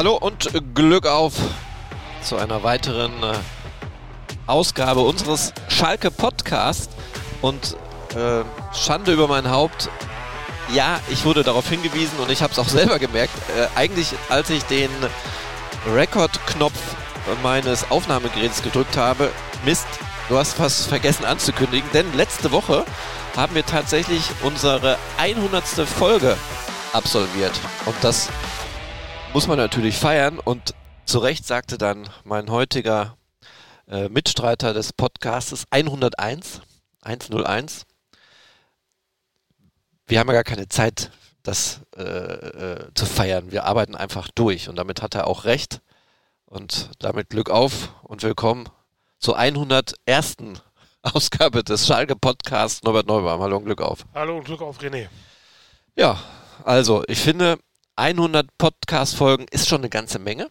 Hallo und Glück auf zu einer weiteren äh, Ausgabe unseres Schalke Podcast und äh, Schande über mein Haupt. Ja, ich wurde darauf hingewiesen und ich habe es auch selber gemerkt. Äh, eigentlich, als ich den Rekordknopf meines Aufnahmegeräts gedrückt habe, Mist, du hast was vergessen anzukündigen, denn letzte Woche haben wir tatsächlich unsere 100. Folge absolviert und das muss man natürlich feiern und zu Recht sagte dann mein heutiger äh, Mitstreiter des Podcastes 101, 101. Wir haben ja gar keine Zeit, das äh, äh, zu feiern. Wir arbeiten einfach durch und damit hat er auch recht. Und damit Glück auf und willkommen zur 101. Ausgabe des Schalke Podcasts Norbert Neubaum. Hallo und Glück auf. Hallo und Glück auf René. Ja, also ich finde, 100 Podcast-Folgen ist schon eine ganze Menge.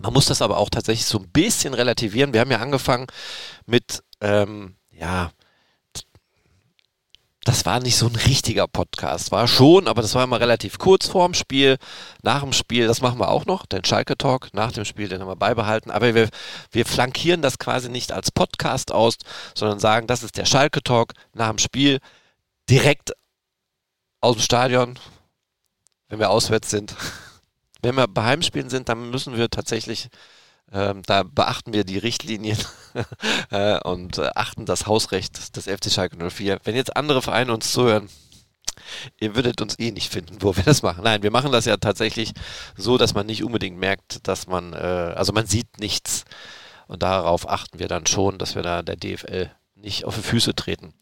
Man muss das aber auch tatsächlich so ein bisschen relativieren. Wir haben ja angefangen mit, ähm, ja, das war nicht so ein richtiger Podcast. War schon, aber das war immer relativ kurz vorm Spiel. Nach dem Spiel, das machen wir auch noch, den Schalke Talk. Nach dem Spiel, den haben wir beibehalten. Aber wir, wir flankieren das quasi nicht als Podcast aus, sondern sagen, das ist der Schalke Talk nach dem Spiel. Direkt aus dem Stadion, wenn wir auswärts sind. Wenn wir bei Heimspielen sind, dann müssen wir tatsächlich, ähm, da beachten wir die Richtlinien äh, und äh, achten das Hausrecht des FC Schalke 04. Wenn jetzt andere Vereine uns zuhören, ihr würdet uns eh nicht finden, wo wir das machen. Nein, wir machen das ja tatsächlich so, dass man nicht unbedingt merkt, dass man, äh, also man sieht nichts. Und darauf achten wir dann schon, dass wir da der DFL nicht auf die Füße treten.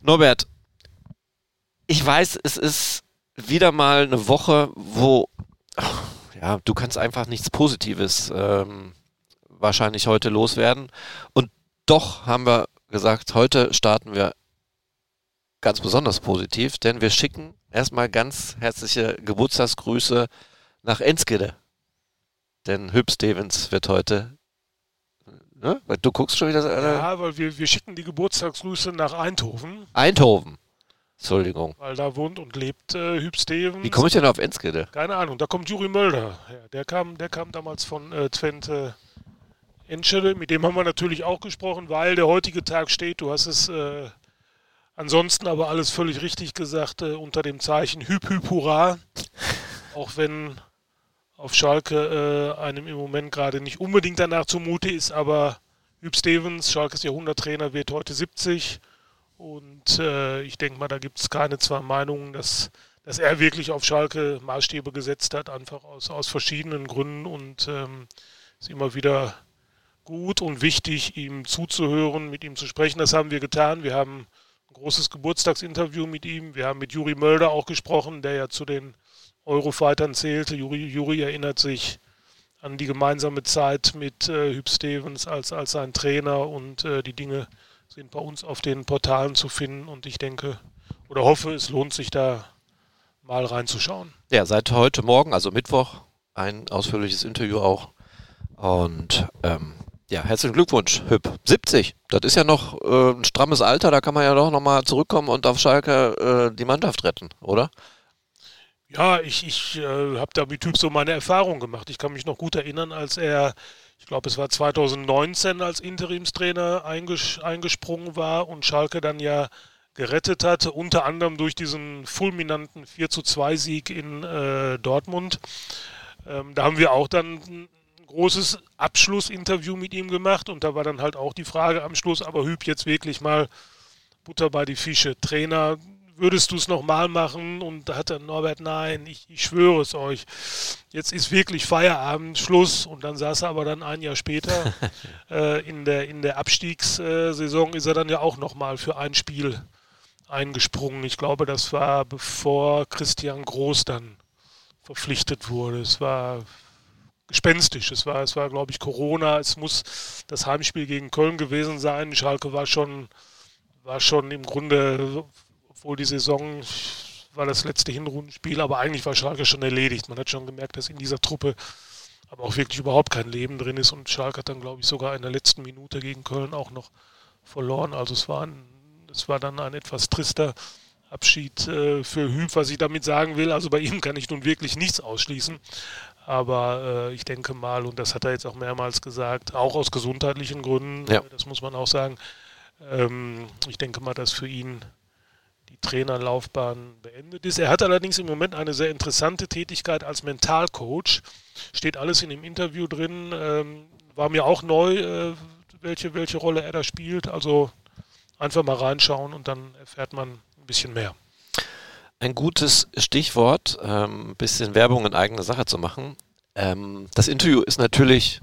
Norbert, ich weiß, es ist wieder mal eine Woche, wo ja, du kannst einfach nichts Positives ähm, wahrscheinlich heute loswerden. Und doch haben wir gesagt, heute starten wir ganz besonders positiv, denn wir schicken erstmal ganz herzliche Geburtstagsgrüße nach Enskede. Denn Hüb Stevens wird heute. Ne? Du guckst schon wieder. Äh, ja, weil wir, wir schicken die Geburtstagsgrüße nach Eindhoven. Eindhoven. Entschuldigung. Weil da wohnt und lebt äh, Hüb Stevens. Wie komme ich denn auf Enskede? Keine Ahnung, da kommt Juri Mölder. Ja, der, kam, der kam damals von äh, Twente Enschede. Mit dem haben wir natürlich auch gesprochen, weil der heutige Tag steht. Du hast es äh, ansonsten aber alles völlig richtig gesagt, äh, unter dem Zeichen Hüb Hüb Hurra. auch wenn auf Schalke äh, einem im Moment gerade nicht unbedingt danach zumute ist, aber Hüb Stevens, Schalkes Jahrhunderttrainer, wird heute 70 und äh, ich denke mal, da gibt es keine zwei Meinungen, dass, dass er wirklich auf Schalke Maßstäbe gesetzt hat, einfach aus, aus verschiedenen Gründen. Und ähm, ist immer wieder gut und wichtig, ihm zuzuhören, mit ihm zu sprechen. Das haben wir getan. Wir haben ein großes Geburtstagsinterview mit ihm. Wir haben mit Juri Mölder auch gesprochen, der ja zu den Eurofightern zählte. Juri, Juri erinnert sich an die gemeinsame Zeit mit äh, Hüb Stevens als, als sein Trainer und äh, die Dinge, sind bei uns auf den Portalen zu finden und ich denke oder hoffe, es lohnt sich da mal reinzuschauen. Ja, seit heute Morgen, also Mittwoch, ein ausführliches Interview auch. Und ähm, ja, herzlichen Glückwunsch, Hüb. 70, das ist ja noch äh, ein strammes Alter, da kann man ja doch nochmal zurückkommen und auf Schalke äh, die Mannschaft retten, oder? Ja, ich, ich äh, habe da mit Typ so meine Erfahrung gemacht. Ich kann mich noch gut erinnern, als er ich glaube, es war 2019, als Interimstrainer einges eingesprungen war und Schalke dann ja gerettet hatte, unter anderem durch diesen fulminanten 4 zu 2 Sieg in äh, Dortmund. Ähm, da haben wir auch dann ein großes Abschlussinterview mit ihm gemacht und da war dann halt auch die Frage am Schluss, aber Hüb jetzt wirklich mal Butter bei die Fische. Trainer würdest du es nochmal machen? Und da hat dann Norbert, nein, ich, ich schwöre es euch. Jetzt ist wirklich Feierabend, Schluss. Und dann saß er aber dann ein Jahr später äh, in, der, in der Abstiegssaison ist er dann ja auch nochmal für ein Spiel eingesprungen. Ich glaube, das war bevor Christian Groß dann verpflichtet wurde. Es war gespenstisch. Es war, es war, glaube ich, Corona. Es muss das Heimspiel gegen Köln gewesen sein. Schalke war schon, war schon im Grunde obwohl die Saison war das letzte Hinrundenspiel, aber eigentlich war Schalke schon erledigt. Man hat schon gemerkt, dass in dieser Truppe aber auch wirklich überhaupt kein Leben drin ist und Schalke hat dann, glaube ich, sogar in der letzten Minute gegen Köln auch noch verloren. Also es war, ein, es war dann ein etwas trister Abschied äh, für Hüb, was ich damit sagen will. Also bei ihm kann ich nun wirklich nichts ausschließen. Aber äh, ich denke mal, und das hat er jetzt auch mehrmals gesagt, auch aus gesundheitlichen Gründen, Ja. das muss man auch sagen, ähm, ich denke mal, dass für ihn die Trainerlaufbahn beendet ist. Er hat allerdings im Moment eine sehr interessante Tätigkeit als Mentalcoach. Steht alles in dem Interview drin. Ähm, war mir auch neu, äh, welche, welche Rolle er da spielt. Also einfach mal reinschauen und dann erfährt man ein bisschen mehr. Ein gutes Stichwort, ähm, ein bisschen Werbung in eigener Sache zu machen. Ähm, das Interview ist natürlich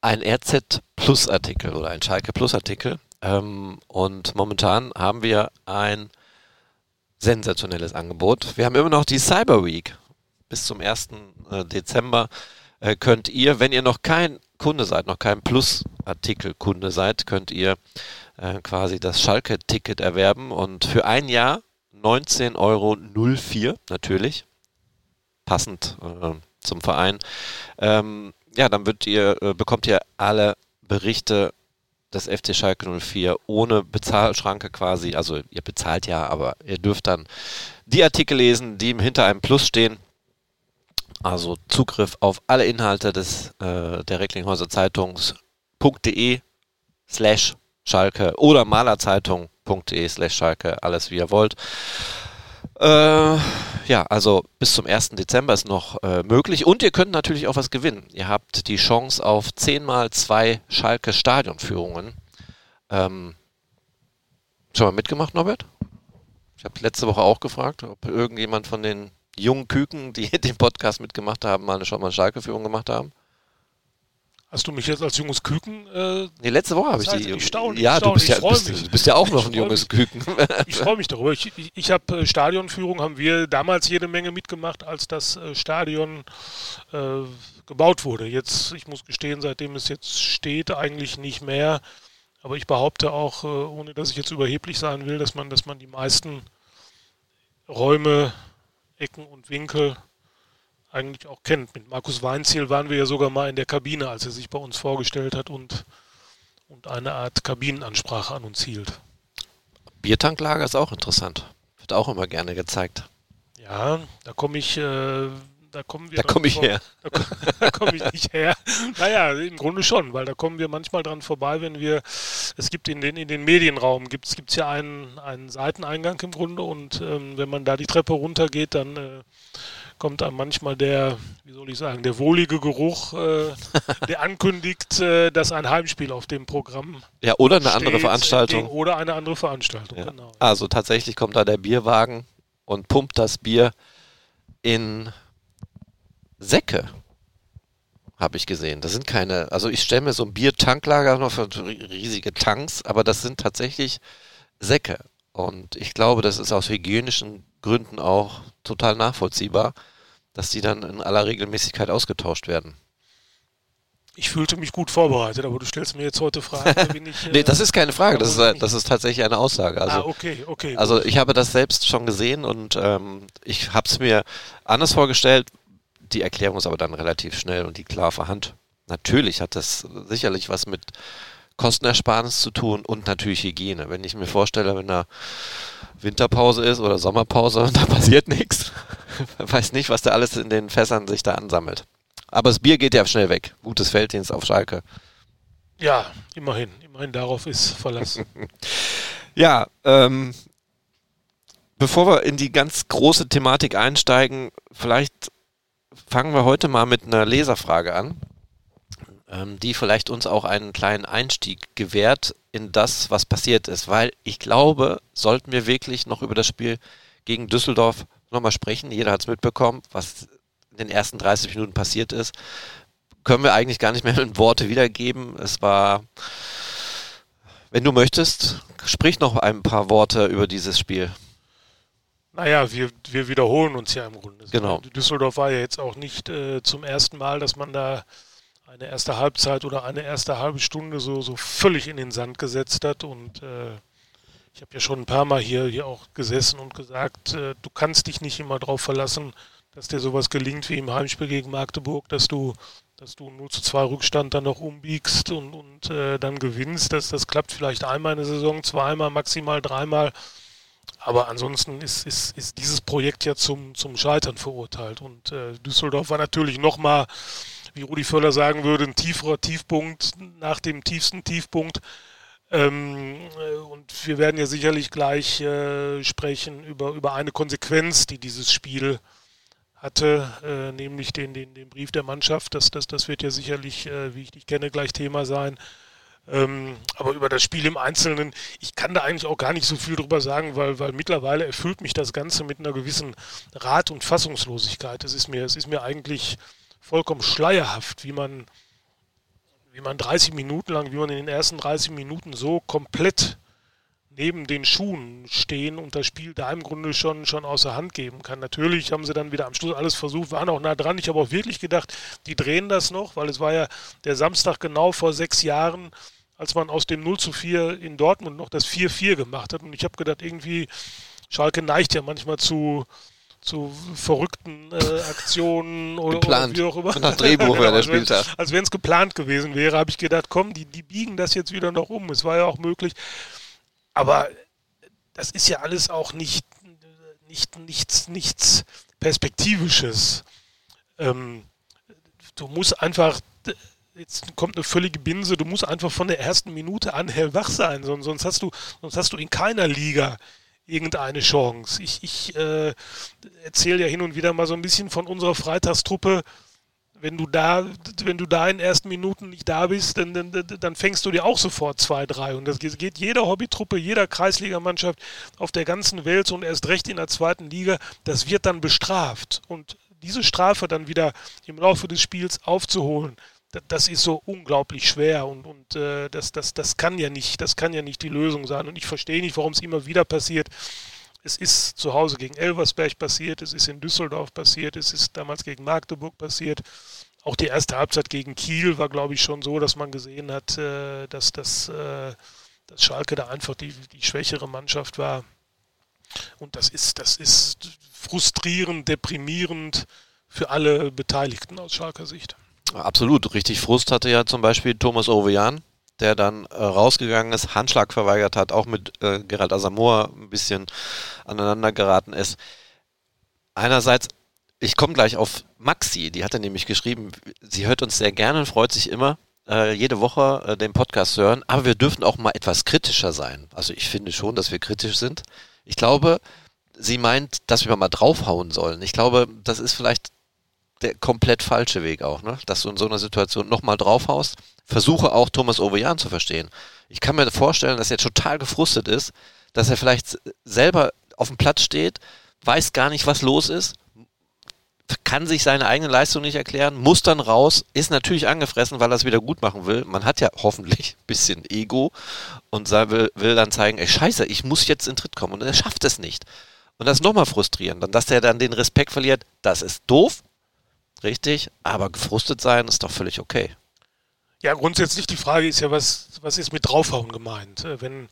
ein RZ Plus Artikel oder ein Schalke Plus Artikel. Ähm, und momentan haben wir ein sensationelles Angebot. Wir haben immer noch die Cyber Week. Bis zum 1. äh, Dezember äh, könnt ihr, wenn ihr noch kein Kunde seid, noch kein Plus-Artikel-Kunde seid, könnt ihr äh, quasi das Schalke-Ticket erwerben und für ein Jahr 19,04 Euro natürlich, passend äh, zum Verein. Ähm, ja, dann ihr, äh, bekommt ihr alle Berichte des FC Schalke 04 ohne Bezahlschranke quasi. Also ihr bezahlt ja, aber ihr dürft dann die Artikel lesen, die hinter einem Plus stehen. Also Zugriff auf alle Inhalte des äh, der Recklinghäuser Zeitungs.de slash Schalke oder malerzeitung.de slash Schalke, alles wie ihr wollt. Äh, ja, also bis zum 1. Dezember ist noch äh, möglich und ihr könnt natürlich auch was gewinnen. Ihr habt die Chance auf 10 mal 2 Schalke Stadionführungen. Ähm, schon mal mitgemacht, Norbert? Ich habe letzte Woche auch gefragt, ob irgendjemand von den jungen Küken, die den Podcast mitgemacht haben, mal eine, schon mal eine Schalke-Führung gemacht haben. Hast du mich jetzt als junges Küken? Äh, Nee, letzte Woche habe ich die. ich staune, ich ja, du staune, bist ja, ich bist, mich. du bist ja auch noch Ich ein junges mich. Küken. ich freue mich darüber. Ich, ich, ich habe äh, Stadionführung, haben wir damals jede Menge mitgemacht, als das äh, Stadion äh, gebaut wurde. Jetzt, ich muss gestehen, seitdem es jetzt steht, eigentlich nicht mehr. Aber ich behaupte auch, äh, ohne dass ich jetzt überheblich sein will, dass man, dass man die meisten Räume, Ecken und Winkel eigentlich auch kennt. Mit Markus Weinziel waren wir ja sogar mal in der Kabine, als er sich bei uns vorgestellt hat und, und eine Art Kabinenansprache an uns hielt. Biertanklager ist auch interessant. Wird auch immer gerne gezeigt. Ja, da komme ich, äh, da kommen wir. Da komme ich vor- her. Da, da komme ich nicht her. Naja, im Grunde schon, weil da kommen wir manchmal dran vorbei, wenn wir, es gibt in den, in den Medienraum, gibt es ja einen, einen Seiteneingang im Grunde und ähm, wenn man da die Treppe runtergeht, dann äh, kommt einem manchmal der, wie soll ich sagen, der wohlige Geruch, äh, der ankündigt, äh, dass ein Heimspiel auf dem Programm Ja, oder eine andere steht, Veranstaltung. entgegen- Oder eine andere Veranstaltung, Ja. genau. Also tatsächlich kommt da der Bierwagen und pumpt das Bier in Säcke. Habe ich gesehen. Das sind keine, also ich stelle mir so ein Biertanklager noch für riesige Tanks, aber das sind tatsächlich Säcke. Und ich glaube, das ist aus hygienischen Gründen auch total nachvollziehbar, dass die dann in aller Regelmäßigkeit ausgetauscht werden. Ich fühlte mich gut vorbereitet, aber du stellst mir jetzt heute Fragen, bin ich. äh, Nee, das ist keine Frage, das da ist, ich das ist tatsächlich eine Aussage. Also, ah, okay, okay. Also gut. ich habe das selbst schon gesehen und ähm, ich habe es mir anders vorgestellt. Die Erklärung ist aber dann relativ schnell und die klar vorhand. Natürlich hat das sicherlich was mit Kostenersparnis zu tun und natürlich Hygiene. Wenn ich mir vorstelle, wenn da Winterpause ist oder Sommerpause und da passiert nichts, weiß nicht, was da alles in den Fässern sich da ansammelt. Aber das Bier geht ja schnell weg. Gutes Felddienst auf Schalke. ja, immerhin. Immerhin darauf ist Verlass. Ja, ähm, bevor wir in die ganz große Thematik einsteigen, vielleicht fangen wir heute mal mit einer Leserfrage an, die vielleicht uns auch einen kleinen Einstieg gewährt in das, was passiert ist, weil ich glaube, sollten wir wirklich noch über das Spiel gegen Düsseldorf nochmal sprechen, jeder hat es mitbekommen, was in den ersten 30 Minuten passiert ist, können wir eigentlich gar nicht mehr in Worte wiedergeben. Es war, wenn du möchtest, sprich noch ein paar Worte über dieses Spiel. naja, wir, wir wiederholen uns ja im Grunde. Genau. Düsseldorf war ja jetzt auch nicht äh, zum ersten Mal, dass man da eine erste Halbzeit oder eine erste halbe Stunde so, so völlig in den Sand gesetzt hat. Und äh, ich habe ja schon ein paar Mal hier, hier auch gesessen und gesagt, äh, du kannst dich nicht immer darauf verlassen, dass dir sowas gelingt wie im Heimspiel gegen Magdeburg, dass du, dass du 0 zu 2 Rückstand dann noch umbiegst und, und äh, dann gewinnst. Das, das klappt vielleicht einmal in der Saison, zweimal, maximal dreimal. aber ansonsten ist, ist, ist dieses Projekt ja zum, zum Scheitern verurteilt. Und äh, Düsseldorf war natürlich nochmal, wie Rudi Völler sagen würde, ein tieferer Tiefpunkt nach dem tiefsten Tiefpunkt. Ähm, äh, und wir werden ja sicherlich gleich äh, sprechen über, über eine Konsequenz, die dieses Spiel hatte, äh, nämlich den, den, den Brief der Mannschaft. Das, das, das wird ja sicherlich, äh, wie ich dich kenne, gleich Thema sein. Ähm, aber über das Spiel im Einzelnen, ich kann da eigentlich auch gar nicht so viel drüber sagen, weil, weil mittlerweile erfüllt mich das Ganze mit einer gewissen Rat- und Fassungslosigkeit. Es ist mir, es ist mir eigentlich vollkommen schleierhaft, wie man, wie man 30 Minuten lang, wie man in den ersten 30 Minuten so komplett neben den Schuhen stehen und das Spiel da im Grunde schon, schon außer Hand geben kann. Natürlich haben sie dann wieder am Schluss alles versucht, waren auch nah dran. Ich habe auch wirklich gedacht, die drehen das noch, weil es war ja der Samstag genau vor sechs Jahren, als man aus dem 0 zu 4 in Dortmund noch das 4-4 gemacht hat. Und ich habe gedacht, irgendwie, Schalke neigt ja manchmal zu, zu verrückten äh, Aktionen oder, oder, wie auch immer. Nach Drehbuch genau, der Spieltag. Als wenn es geplant gewesen wäre, habe ich gedacht, komm, die, die biegen das jetzt wieder noch um. Es war ja auch möglich. Aber das ist ja alles auch nicht, nicht nichts, nichts Perspektivisches. Ähm, du musst einfach, jetzt kommt eine völlige Binse, du musst einfach von der ersten Minute an hellwach sein, sonst hast du, sonst hast du in keiner Liga irgendeine Chance. Ich, ich äh, erzähle ja hin und wieder mal so ein bisschen von unserer Freitagstruppe, wenn du da, wenn du da in den ersten Minuten nicht da bist, dann, dann, dann fängst du dir auch sofort zwei, drei. Und das geht jeder Hobbytruppe, jeder Kreisligamannschaft auf der ganzen Welt und erst recht in der zweiten Liga, das wird dann bestraft. Und diese Strafe dann wieder im Laufe des Spiels aufzuholen, das ist so unglaublich schwer und, und äh, das, das, das kann ja nicht, das kann ja nicht die Lösung sein. Und ich verstehe nicht, warum es immer wieder passiert. Es ist zu Hause gegen Elversberg passiert, es ist in Düsseldorf passiert, es ist damals gegen Magdeburg passiert. Auch die erste Halbzeit gegen Kiel war, glaube ich, schon so, dass man gesehen hat, äh, dass, das, äh, dass Schalke da einfach die, die schwächere Mannschaft war. Und das ist, das ist frustrierend, deprimierend für alle Beteiligten aus Schalker Sicht. Absolut. Richtig Frust hatte ja zum Beispiel Thomas Ovejan, der dann äh, rausgegangen ist, Handschlag verweigert hat, auch mit äh, Gerald Asamoah ein bisschen aneinander geraten ist. Einerseits, ich komme gleich auf Maxi, die hatte nämlich geschrieben, sie hört uns sehr gerne und freut sich immer, äh, jede Woche äh, den Podcast hören, aber wir dürfen auch mal etwas kritischer sein. Also ich finde schon, dass wir kritisch sind. Ich glaube, sie meint, dass wir mal draufhauen sollen. Ich glaube, das ist vielleicht der komplett falsche Weg auch, ne? dass du in so einer Situation nochmal draufhaust. Versuche auch Thomas Ovejan zu verstehen. Ich kann mir vorstellen, dass er total gefrustet ist, dass er vielleicht selber auf dem Platz steht, weiß gar nicht, was los ist, kann sich seine eigene Leistung nicht erklären, muss dann raus, ist natürlich angefressen, weil er es wieder gut machen will. Man hat ja hoffentlich ein bisschen Ego und will, dann zeigen, ey scheiße, ich muss jetzt in Tritt kommen und er schafft es nicht. Und das ist nochmal frustrierend. Und dass er dann den Respekt verliert, das ist doof, richtig, aber gefrustet sein ist doch völlig okay. Ja, grundsätzlich die Frage ist ja, was, was ist mit draufhauen gemeint? Äh, wenn,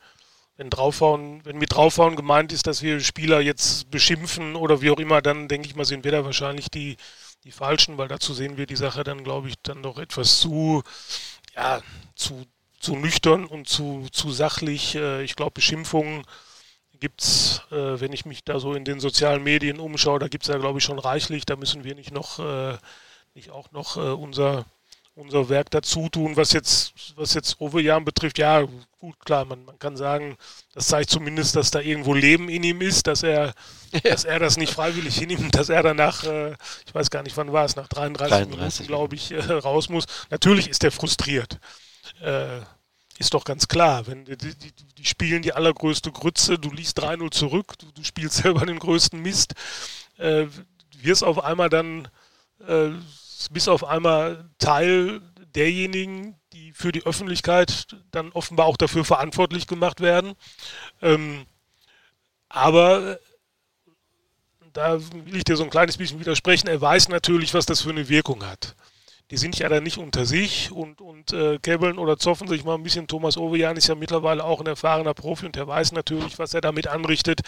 wenn draufhauen, wenn mit draufhauen gemeint ist, dass wir Spieler jetzt beschimpfen oder wie auch immer, dann denke ich mal, sind wir da wahrscheinlich die, die Falschen, weil dazu sehen wir die Sache dann, glaube ich, dann doch etwas zu, ja, zu, zu nüchtern und zu, zu sachlich. Äh, ich glaube, Beschimpfungen gibt es, äh, wenn ich mich da so in den sozialen Medien umschaue, da gibt es ja, glaube ich, schon reichlich. Da müssen wir nicht noch, äh, nicht auch noch äh, unser, unser Werk dazu tun. Was jetzt, was jetzt Ovejan betrifft, ja, gut, klar, man, man kann sagen, das zeigt zumindest, dass da irgendwo Leben in ihm ist, dass er, ja. dass er das nicht freiwillig hinnimmt, dass er danach, äh, ich weiß gar nicht, wann war es, nach 33, 33 Minuten, glaube ich, äh, raus muss. Natürlich ist er frustriert. Äh, ist doch ganz klar. Wenn die, die, die spielen die allergrößte Grütze, du liest 3-0 zurück, du, du, spielst selber den größten Mist, äh, wirst auf einmal dann, äh, bist auf einmal Teil derjenigen, die für die Öffentlichkeit dann offenbar auch dafür verantwortlich gemacht werden. Ähm, aber da will ich dir so ein kleines bisschen widersprechen. Er weiß natürlich, was das für eine Wirkung hat die sind ja dann nicht unter sich und, und äh, käbbeln oder zoffen sich mal ein bisschen. Thomas Ovejan ist ja mittlerweile auch ein erfahrener Profi und der weiß natürlich, was er damit anrichtet,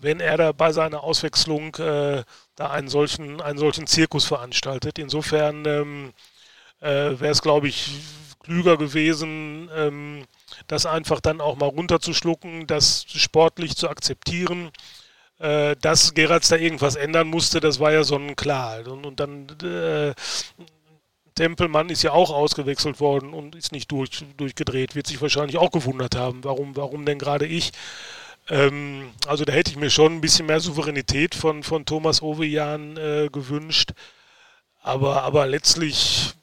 wenn er da bei seiner Auswechslung äh, da einen solchen, einen solchen Zirkus veranstaltet. Insofern ähm, äh, wäre es, glaube ich, klüger gewesen, ähm, das einfach dann auch mal runterzuschlucken, das sportlich zu akzeptieren. Äh, dass Geratz da irgendwas ändern musste, das war ja sonnenklar. Und, und dann äh, Tempelmann ist ja auch ausgewechselt worden und ist nicht durch, durchgedreht, wird sich wahrscheinlich auch gewundert haben, warum, warum denn gerade ich. Ähm, also da hätte ich mir schon ein bisschen mehr Souveränität von, von Thomas Ovejan äh, gewünscht. Aber, aber letztlich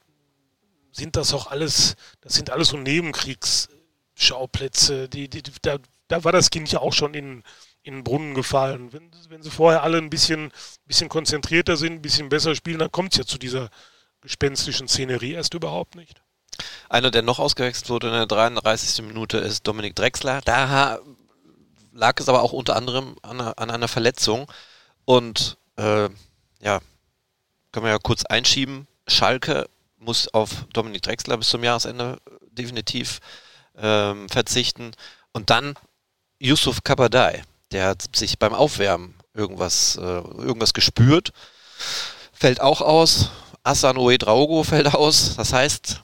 sind das auch alles, das sind alles so Nebenkriegsschauplätze. Die, die, da, da war das Kind ja auch schon in, in den Brunnen gefallen. Wenn, wenn sie vorher alle ein bisschen, bisschen konzentrierter sind, ein bisschen besser spielen, dann kommt es ja zu dieser gespenstischen Szenerie erst überhaupt nicht. Einer, der noch ausgewechselt wurde in der 33. Minute, ist Dominik Drexler. Da lag es aber auch unter anderem an, an einer Verletzung. Und äh, ja, können wir ja kurz einschieben. Schalke muss auf Dominik Drexler bis zum Jahresende definitiv ähm, verzichten. Und dann Yusuf Kabadai, der hat sich beim Aufwärmen irgendwas, äh, irgendwas gespürt, fällt auch aus. Asanoe Draogo fällt aus. Das heißt,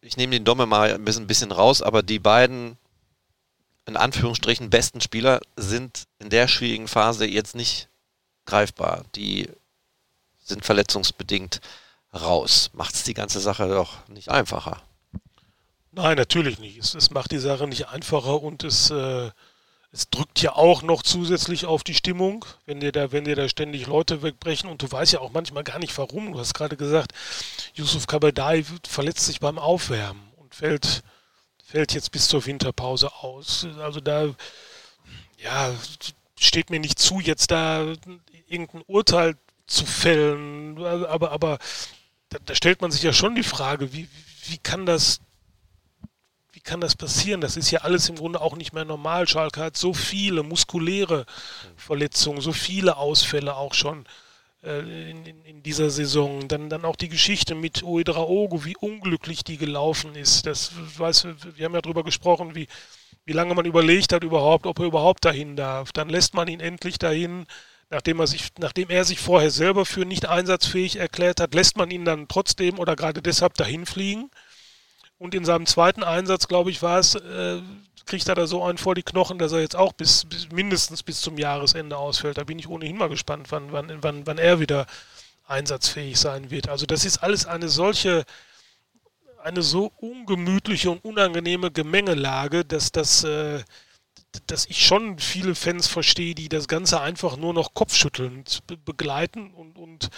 ich nehme den Domme mal ein bisschen, ein bisschen raus, aber die beiden in Anführungsstrichen besten Spieler sind in der schwierigen Phase jetzt nicht greifbar. Die sind verletzungsbedingt raus. Macht es die ganze Sache doch nicht einfacher. Nein, natürlich nicht. Es, es macht die Sache nicht einfacher und es, äh, es drückt ja auch noch zusätzlich auf die Stimmung, wenn dir da, wenn dir da ständig Leute wegbrechen und du weißt ja auch manchmal gar nicht warum. Du hast gerade gesagt, Yusuf Kabadai verletzt sich beim Aufwärmen und fällt, fällt jetzt bis zur Winterpause aus. Also da, ja, steht mir nicht zu, jetzt da irgendein Urteil zu fällen. Aber, aber da, da stellt man sich ja schon die Frage, wie, wie kann das kann das passieren? Das ist ja alles im Grunde auch nicht mehr normal. Schalke hat so viele muskuläre Verletzungen, so viele Ausfälle auch schon äh, in, in, dieser Saison. Dann, dann auch die Geschichte mit Oedraogo, wie unglücklich die gelaufen ist. Das weiß, wir haben ja darüber gesprochen, wie, wie lange man überlegt hat überhaupt, ob er überhaupt dahin darf. Dann lässt man ihn endlich dahin nachdem er sich, nachdem er sich vorher selber für nicht einsatzfähig erklärt hat, lässt man ihn dann trotzdem oder gerade deshalb dahin fliegen. Und in seinem zweiten Einsatz, glaube ich, war es, äh, kriegt er da so einen vor die Knochen, dass er jetzt auch bis, bis, mindestens bis zum Jahresende ausfällt. Da bin ich ohnehin mal gespannt, wann, wann, wann, wann er wieder einsatzfähig sein wird. Also das ist alles eine solche, eine so ungemütliche und unangenehme Gemengelage, dass das äh, dass ich schon viele Fans verstehe, die das Ganze einfach nur noch kopfschüttelnd begleiten und, und,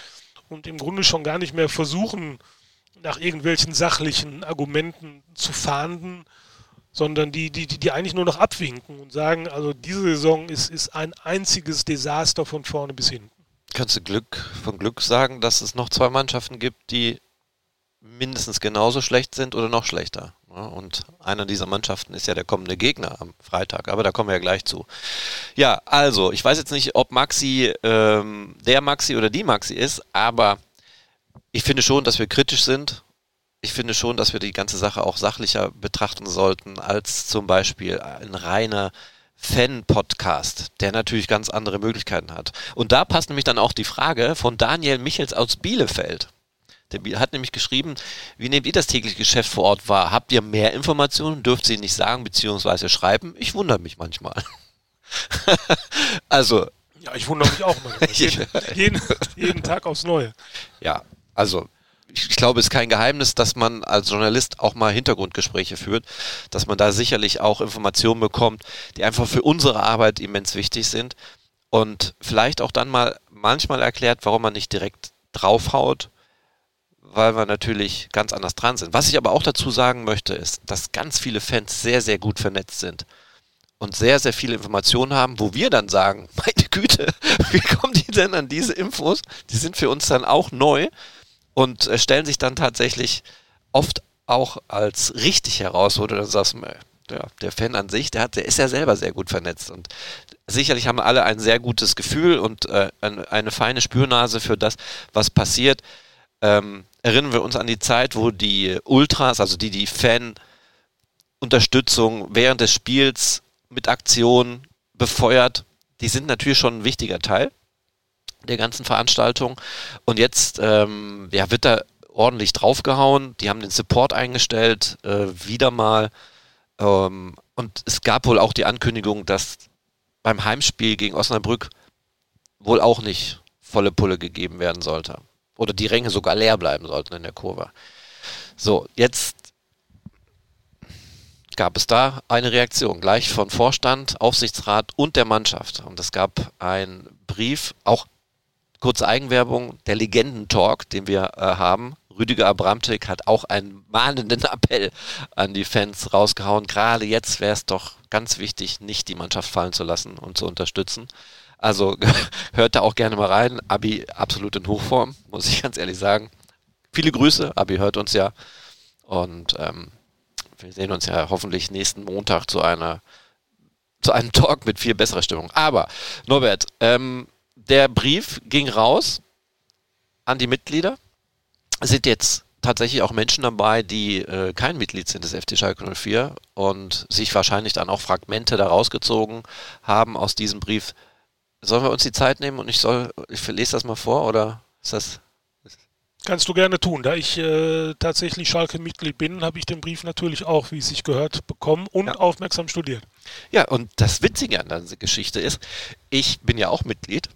und im Grunde schon gar nicht mehr versuchen, nach irgendwelchen sachlichen Argumenten zu fahnden, sondern die, die, die eigentlich nur noch abwinken und sagen, also diese Saison ist, ist ein einziges Desaster von vorne bis hinten. Kannst du Glück von Glück sagen, dass es noch zwei Mannschaften gibt, die mindestens genauso schlecht sind oder noch schlechter? Und einer dieser Mannschaften ist ja der kommende Gegner am Freitag, aber da kommen wir ja gleich zu. Ja, also, ich weiß jetzt nicht, ob Maxi ähm, der Maxi oder die Maxi ist, aber ich finde schon, dass wir kritisch sind. Ich finde schon, dass wir die ganze Sache auch sachlicher betrachten sollten, als zum Beispiel ein reiner Fan-Podcast, der natürlich ganz andere Möglichkeiten hat. Und da passt nämlich dann auch die Frage von Daniel Michels aus Bielefeld. Der hat nämlich geschrieben, wie nehmt ihr das tägliche Geschäft vor Ort wahr? Habt ihr mehr Informationen? Dürft ihr nicht sagen bzw. schreiben? Ich wundere mich manchmal. also. Ja, ich wundere mich auch manchmal. jeden, jeden, jeden Tag aufs Neue. Ja, also ich glaube, es ist kein Geheimnis, dass man als Journalist auch mal Hintergrundgespräche führt, dass man da sicherlich auch Informationen bekommt, die einfach für unsere Arbeit immens wichtig sind und vielleicht auch dann mal manchmal erklärt, warum man nicht direkt draufhaut, weil wir natürlich ganz anders dran sind. Was ich aber auch dazu sagen möchte, ist, dass ganz viele Fans sehr, sehr gut vernetzt sind und sehr, sehr viele Informationen haben, wo wir dann sagen, meine Güte, wie kommen die denn an diese Infos? Die sind für uns dann auch neu und stellen sich dann tatsächlich oft auch als richtig heraus, wo du dann sagst, ja, der Fan an sich, der, hat, der ist ja selber sehr gut vernetzt und sicherlich haben alle ein sehr gutes Gefühl und äh, eine, eine feine Spürnase für das, was passiert. Ähm, erinnern wir uns an die Zeit, wo die Ultras, also die, die Fan-Unterstützung während des Spiels mit Aktionen befeuert, die sind natürlich schon ein wichtiger Teil der ganzen Veranstaltung. Und jetzt ähm, ja, wird da ordentlich draufgehauen. Die haben den Support eingestellt, äh, wieder mal. Ähm, und es gab wohl auch die Ankündigung, dass beim Heimspiel gegen Osnabrück wohl auch nicht volle Pulle gegeben werden sollte. Oder die Ränge sogar leer bleiben sollten in der Kurve. So, jetzt gab es da eine Reaktion, gleich von Vorstand, Aufsichtsrat und der Mannschaft. Und es gab einen Brief, auch kurze Eigenwerbung, der Legendentalk, den wir äh, haben. Rüdiger Abramtik hat auch einen mahnenden Appell an die Fans rausgehauen. Gerade jetzt wäre es doch ganz wichtig, nicht die Mannschaft fallen zu lassen und zu unterstützen. Also hört da auch gerne mal rein. Abi absolut in Hochform, muss ich ganz ehrlich sagen. Viele Grüße, Abi hört uns ja. Und ähm, wir sehen uns ja hoffentlich nächsten Montag zu einer zu einem Talk mit viel besserer Stimmung. Aber Norbert, ähm, der Brief ging raus an die Mitglieder. Es sind jetzt tatsächlich auch Menschen dabei, die äh, kein Mitglied sind des FT Schalke 04 und sich wahrscheinlich dann auch Fragmente da rausgezogen haben aus diesem Brief. Sollen wir uns die Zeit nehmen und ich soll, ich lese das mal vor oder ist das Kannst du gerne tun. Da ich äh, tatsächlich Schalke-Mitglied bin, habe ich den Brief natürlich auch, wie es sich gehört, bekommen und ja. aufmerksam studiert. Ja, und das Witzige an der Geschichte ist, ich bin ja auch Mitglied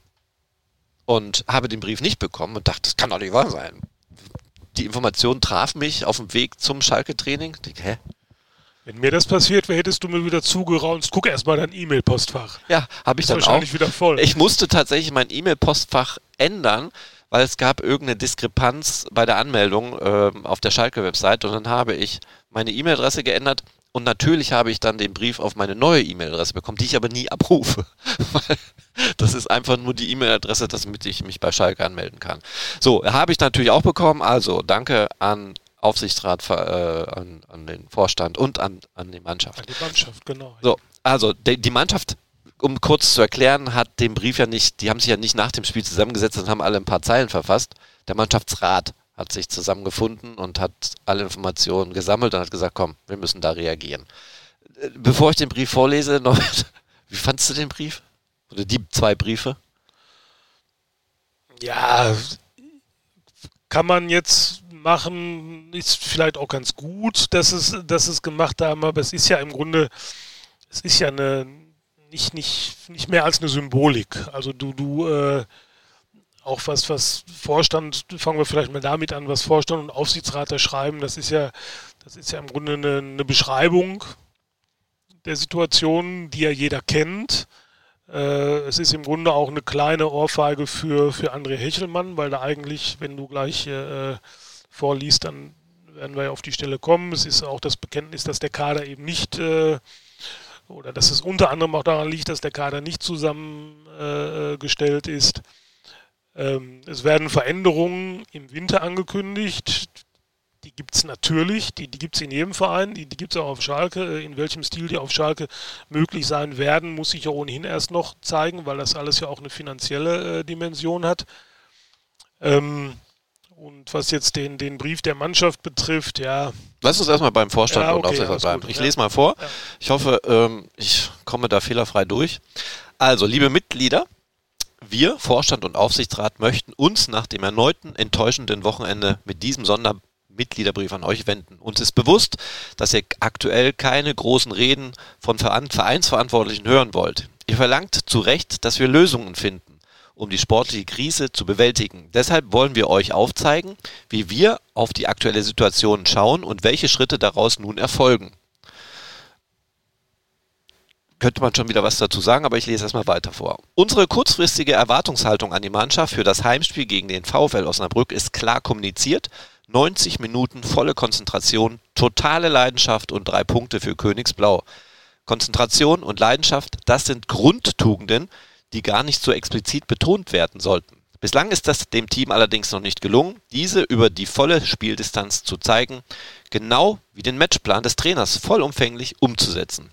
und habe den Brief nicht bekommen und dachte, das kann doch nicht wahr sein. Die Information traf mich auf dem Weg zum Schalke-Training. Hä? Wenn mir das passiert wäre, hättest du mir wieder zugeraunt. Guck erst mal dein E-Mail-Postfach. Ja, habe ich dann wahrscheinlich auch. wieder voll. Ich musste tatsächlich mein E-Mail-Postfach ändern, weil es gab irgendeine Diskrepanz bei der Anmeldung äh, auf der Schalke-Website und dann habe ich meine E-Mail-Adresse geändert und natürlich habe ich dann den Brief auf meine neue E-Mail-Adresse bekommen, die ich aber nie abrufe. das ist einfach nur die E-Mail-Adresse, damit ich mich bei Schalke anmelden kann. So, habe ich natürlich auch bekommen. Also danke an Aufsichtsrat, äh, an, an, den Vorstand und an, an die Mannschaft. An die Mannschaft, genau. So, also die, die Mannschaft um kurz zu erklären, hat den Brief ja nicht, die haben sich ja nicht nach dem Spiel zusammengesetzt und haben alle ein paar Zeilen verfasst. Der Mannschaftsrat hat sich zusammengefunden und hat alle Informationen gesammelt und hat gesagt, komm, wir müssen da reagieren. Bevor ich den Brief vorlese, noch, wie fandst du den Brief? Oder die zwei Briefe? Ja, kann man jetzt machen, ist vielleicht auch ganz gut, dass es, dass es gemacht haben, aber es ist ja im Grunde, es ist ja eine, nicht, nicht, nicht mehr als eine Symbolik. Also du, du, äh, auch was, was Vorstand, fangen wir vielleicht mal damit an, was Vorstand und Aufsichtsrat da schreiben, das ist ja, das ist ja im Grunde eine, eine Beschreibung der Situation, die ja jeder kennt. Äh, es ist im Grunde auch eine kleine Ohrfeige für, für André Hechelmann, weil da eigentlich, wenn du gleich äh, vorliest, dann werden wir ja auf die Stelle kommen. Es ist auch das Bekenntnis, dass der Kader eben nicht äh, oder dass es unter anderem auch daran liegt, dass der Kader nicht zusammengestellt äh, ist. Ähm, es werden Veränderungen im Winter angekündigt. Die gibt es natürlich, die, die gibt es in jedem Verein, die, die gibt es auch auf Schalke. In welchem Stil die auf Schalke möglich sein werden, muss sich ja ohnehin erst noch zeigen, weil das alles ja auch eine finanzielle äh, Dimension hat. Ähm, und was jetzt den, den Brief der Mannschaft betrifft, ja. Lass uns erstmal beim Vorstand ja, okay, und bleiben. Ich ja. lese mal vor. Ja. Ich hoffe, ähm, ich komme da fehlerfrei durch. Also, liebe Mitglieder, wir, Vorstand und Aufsichtsrat, möchten uns nach dem erneuten enttäuschenden Wochenende mit diesem Sondermitgliederbrief an euch wenden. Uns ist bewusst, dass ihr aktuell keine großen Reden von Vereinsverantwortlichen hören wollt. Ihr verlangt zu Recht, dass wir Lösungen finden um die sportliche Krise zu bewältigen. Deshalb wollen wir euch aufzeigen, wie wir auf die aktuelle Situation schauen und welche Schritte daraus nun erfolgen. Könnte man schon wieder was dazu sagen, aber ich lese erstmal weiter vor. Unsere kurzfristige Erwartungshaltung an die Mannschaft für das Heimspiel gegen den VfL Osnabrück ist klar kommuniziert. 90 Minuten volle Konzentration, totale Leidenschaft und drei Punkte für Königsblau. Konzentration und Leidenschaft, das sind Grundtugenden, die gar nicht so explizit betont werden sollten. Bislang ist das dem Team allerdings noch nicht gelungen, diese über die volle Spieldistanz zu zeigen, genau wie den Matchplan des Trainers vollumfänglich umzusetzen.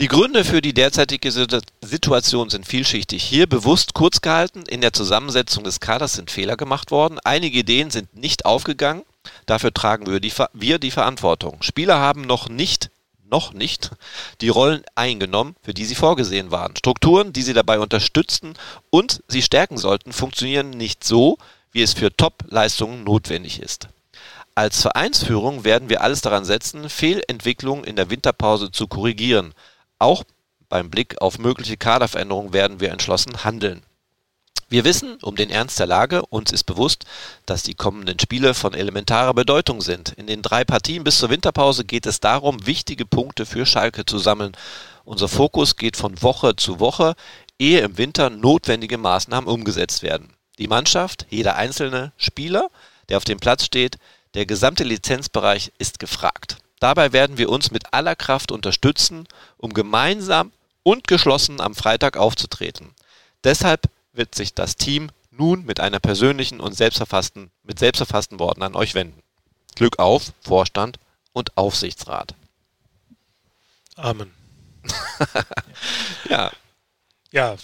Die Gründe für die derzeitige Situation sind vielschichtig. Hier bewusst kurz gehalten, in der Zusammensetzung des Kaders sind Fehler gemacht worden, einige Ideen sind nicht aufgegangen, dafür tragen wir die, wir die Verantwortung. Spieler haben noch nicht noch nicht die Rollen eingenommen, für die sie vorgesehen waren. Strukturen, die sie dabei unterstützen und sie stärken sollten, funktionieren nicht so, wie es für Top-Leistungen notwendig ist. Als Vereinsführung werden wir alles daran setzen, Fehlentwicklungen in der Winterpause zu korrigieren. Auch beim Blick auf mögliche Kaderveränderungen werden wir entschlossen handeln. Wir wissen um den Ernst der Lage, uns ist bewusst, dass die kommenden Spiele von elementarer Bedeutung sind. In den drei Partien bis zur Winterpause geht es darum, wichtige Punkte für Schalke zu sammeln. Unser Fokus geht von Woche zu Woche, ehe im Winter notwendige Maßnahmen umgesetzt werden. Die Mannschaft, jeder einzelne Spieler, der auf dem Platz steht, der gesamte Lizenzbereich ist gefragt. Dabei werden wir uns mit aller Kraft unterstützen, um gemeinsam und geschlossen am Freitag aufzutreten. Deshalb wird sich das Team nun mit einer persönlichen und selbstverfassten, mit selbstverfassten Worten an euch wenden. Glück auf, Vorstand und Aufsichtsrat. Amen. ja. Ja,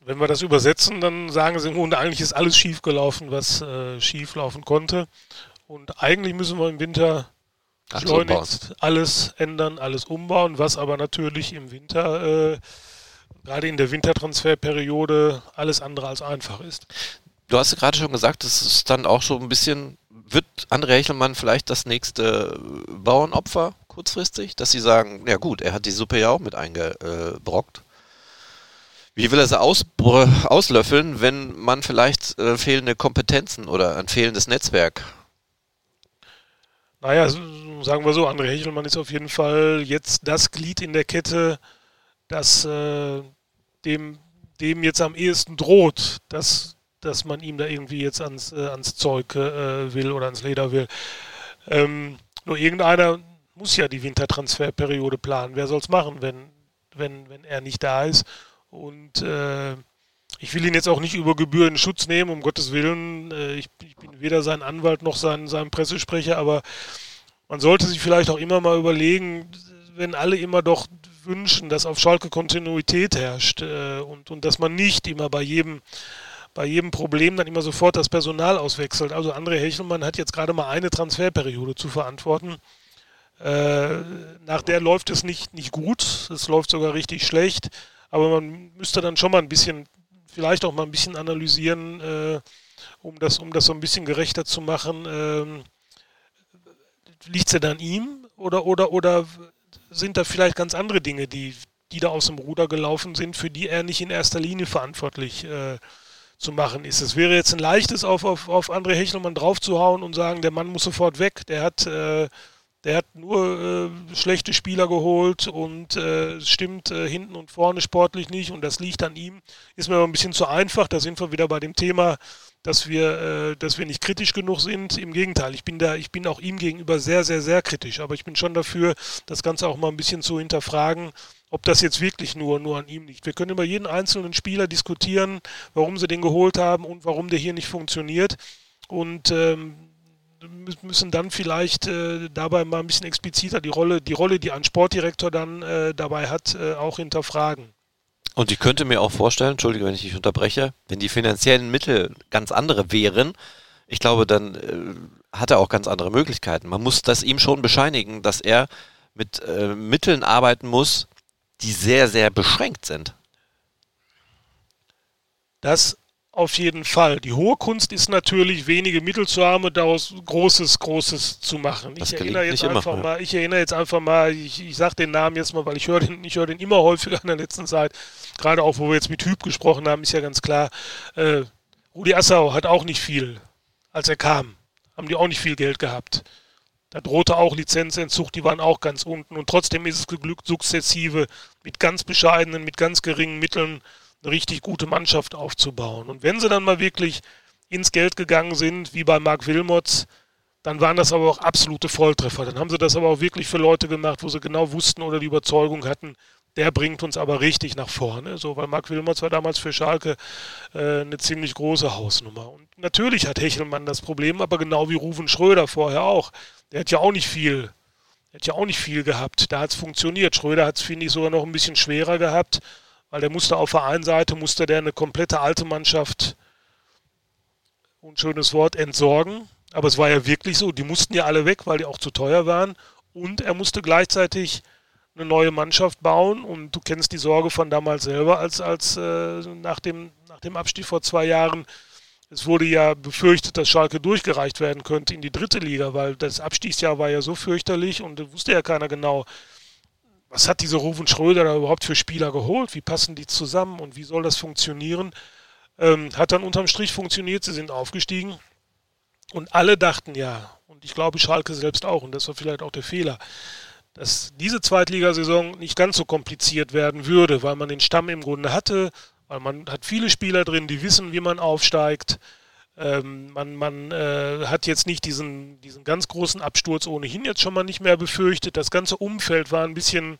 wenn wir das übersetzen, dann sagen sie im Grunde, eigentlich ist alles schiefgelaufen, was äh, schief laufen konnte. Und eigentlich müssen wir im Winter schleunigst alles ändern, alles umbauen, was aber natürlich im Winter, äh, gerade in der Wintertransferperiode, alles andere als einfach ist. Du hast gerade schon gesagt, das ist dann auch so ein bisschen, wird André Hechelmann vielleicht das nächste Bauernopfer kurzfristig, dass sie sagen, ja gut, er hat die Suppe ja auch mit eingebrockt. Wie will er sie aus, auslöffeln, wenn man vielleicht äh, fehlende Kompetenzen oder ein fehlendes Netzwerk naja, sagen wir so, André Hechelmann ist auf jeden Fall jetzt das Glied in der Kette, das äh, dem, dem jetzt am ehesten droht, dass, dass man ihm da irgendwie jetzt ans, äh, ans Zeug äh, will oder ans Leder will. Ähm, nur irgendeiner muss ja die Wintertransferperiode planen. Wer soll es machen, wenn, wenn, wenn er nicht da ist? Und äh, ich will ihn jetzt auch nicht über Gebühr in Schutz nehmen, um Gottes Willen. Äh, ich, bin weder sein Anwalt noch sein, sein Pressesprecher, aber man sollte sich vielleicht auch immer mal überlegen, wenn alle immer doch wünschen, dass auf Schalke Kontinuität herrscht äh, und, und dass man nicht immer bei jedem bei jedem Problem dann immer sofort das Personal auswechselt. Also André Hechelmann hat jetzt gerade mal eine Transferperiode zu verantworten. Äh, nach der läuft es nicht, nicht gut, es läuft sogar richtig schlecht, aber man müsste dann schon mal ein bisschen vielleicht auch mal ein bisschen analysieren, äh, um, das, um das so ein bisschen gerechter zu machen. Ähm, Liegt es denn an ihm oder, oder, oder sind da vielleicht ganz andere Dinge, die, die da aus dem Ruder gelaufen sind, für die er nicht in erster Linie verantwortlich äh, zu machen ist. Es wäre jetzt ein leichtes, auf, auf, auf André Hechelmann draufzuhauen und sagen, der Mann muss sofort weg, der hat äh, der hat nur äh, schlechte Spieler geholt und äh, stimmt äh, hinten und vorne sportlich nicht und das liegt an ihm. Ist mir aber ein bisschen zu einfach. Da sind wir wieder bei dem Thema, dass wir, äh, dass wir nicht kritisch genug sind. Im Gegenteil, ich bin da, ich bin auch ihm gegenüber sehr, sehr, sehr kritisch. Aber ich bin schon dafür, das Ganze auch mal ein bisschen zu hinterfragen, ob das jetzt wirklich nur, nur an ihm liegt. Wir können über jeden einzelnen Spieler diskutieren, warum sie den geholt haben und warum der hier nicht funktioniert. Und ähm, müssen dann vielleicht äh, dabei mal ein bisschen expliziter die Rolle, die Rolle, die ein Sportdirektor dann äh, dabei hat, äh, auch hinterfragen. Und ich könnte mir auch vorstellen, entschuldige, wenn ich dich unterbreche, wenn die finanziellen Mittel ganz andere wären, ich glaube, dann äh, hat er auch ganz andere Möglichkeiten. Man muss das ihm schon bescheinigen, dass er mit äh, Mitteln arbeiten muss, die sehr, sehr beschränkt sind. Das auf jeden Fall. Die hohe Kunst ist natürlich, wenige Mittel zu haben und daraus Großes, Großes zu machen. ich erinnere jetzt einfach immer, mal, ich erinnere jetzt einfach mal, ich, ich sage den Namen jetzt mal, weil ich höre den, ich höre den immer häufiger in der letzten Zeit. Gerade auch, wo wir jetzt mit Hüb gesprochen haben, ist ja ganz klar. Äh, Rudi Assau hat auch nicht viel, als er kam. Haben die auch nicht viel Geld gehabt. Da drohte auch Lizenzentzug, die waren auch ganz unten. Und trotzdem ist es geglückt, sukzessive mit ganz bescheidenen, mit ganz geringen Mitteln eine richtig gute Mannschaft aufzubauen. Und wenn sie dann mal wirklich ins Geld gegangen sind, wie bei Marc Wilmots, dann waren das aber auch absolute Volltreffer. Dann haben sie das aber auch wirklich für Leute gemacht, wo sie genau wussten oder die Überzeugung hatten, der bringt uns aber richtig nach vorne. So, weil Marc Wilmots war damals für Schalke äh, eine ziemlich große Hausnummer. Und natürlich hat Hechelmann das Problem, aber genau wie Ruven Schröder vorher auch. Der hat ja auch nicht viel, der hat ja auch nicht viel gehabt. Da hat es funktioniert. Schröder hat es, finde ich, sogar noch ein bisschen schwerer gehabt weil der musste auf der einen Seite, musste der eine komplette alte Mannschaft, unschönes Wort, entsorgen. Aber es war ja wirklich so, die mussten ja alle weg, weil die auch zu teuer waren. Und er musste gleichzeitig eine neue Mannschaft bauen. Und du kennst die Sorge von damals selber, als, als äh, nach, dem, nach dem Abstieg vor zwei Jahren es wurde ja befürchtet, dass Schalke durchgereicht werden könnte in die dritte Liga, weil das Abstiegsjahr war ja so fürchterlich und wusste ja keiner genau, was hat diese Rufen Schröder da überhaupt für Spieler geholt, wie passen die zusammen und wie soll das funktionieren. Ähm, hat dann unterm Strich funktioniert, sie sind aufgestiegen und alle dachten ja, und ich glaube Schalke selbst auch, und das war vielleicht auch der Fehler, dass diese Zweitligasaison nicht ganz so kompliziert werden würde, weil man den Stamm im Grunde hatte, weil man hat viele Spieler drin, die wissen, wie man aufsteigt. Ähm, man man äh, hat jetzt nicht diesen, diesen ganz großen Absturz ohnehin jetzt schon mal nicht mehr befürchtet. Das ganze Umfeld war ein bisschen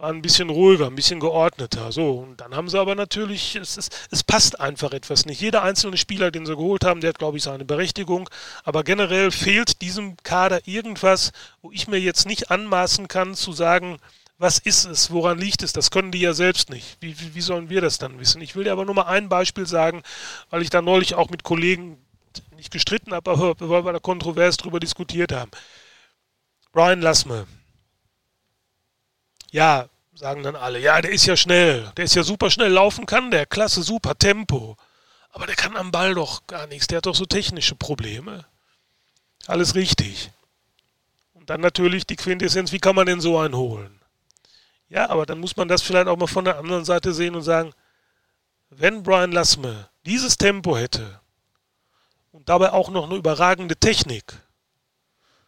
war ein bisschen ruhiger, ein bisschen geordneter. So, und dann haben sie aber natürlich, es, es, es passt einfach etwas nicht. Jeder einzelne Spieler, den sie geholt haben, der hat, glaube ich, seine Berechtigung. Aber generell fehlt diesem Kader irgendwas, wo ich mir jetzt nicht anmaßen kann zu sagen, was ist es, woran liegt es? Das können die ja selbst nicht. Wie, wie, sollen wir das dann wissen? Ich will dir aber nur mal ein Beispiel sagen, weil ich da neulich auch mit Kollegen nicht gestritten habe, aber weil wir da kontrovers drüber diskutiert haben. Brian Lassme, ja, sagen dann alle, ja, der ist ja schnell, der ist ja super schnell, laufen kann der, klasse, super, Tempo. Aber der kann am Ball doch gar nichts, der hat doch so technische Probleme. Alles richtig. Und dann natürlich die Quintessenz, wie kann man denn so einen holen? Ja, aber dann muss man das vielleicht auch mal von der anderen Seite sehen und sagen, wenn Brian Lassme dieses Tempo hätte und dabei auch noch eine überragende Technik,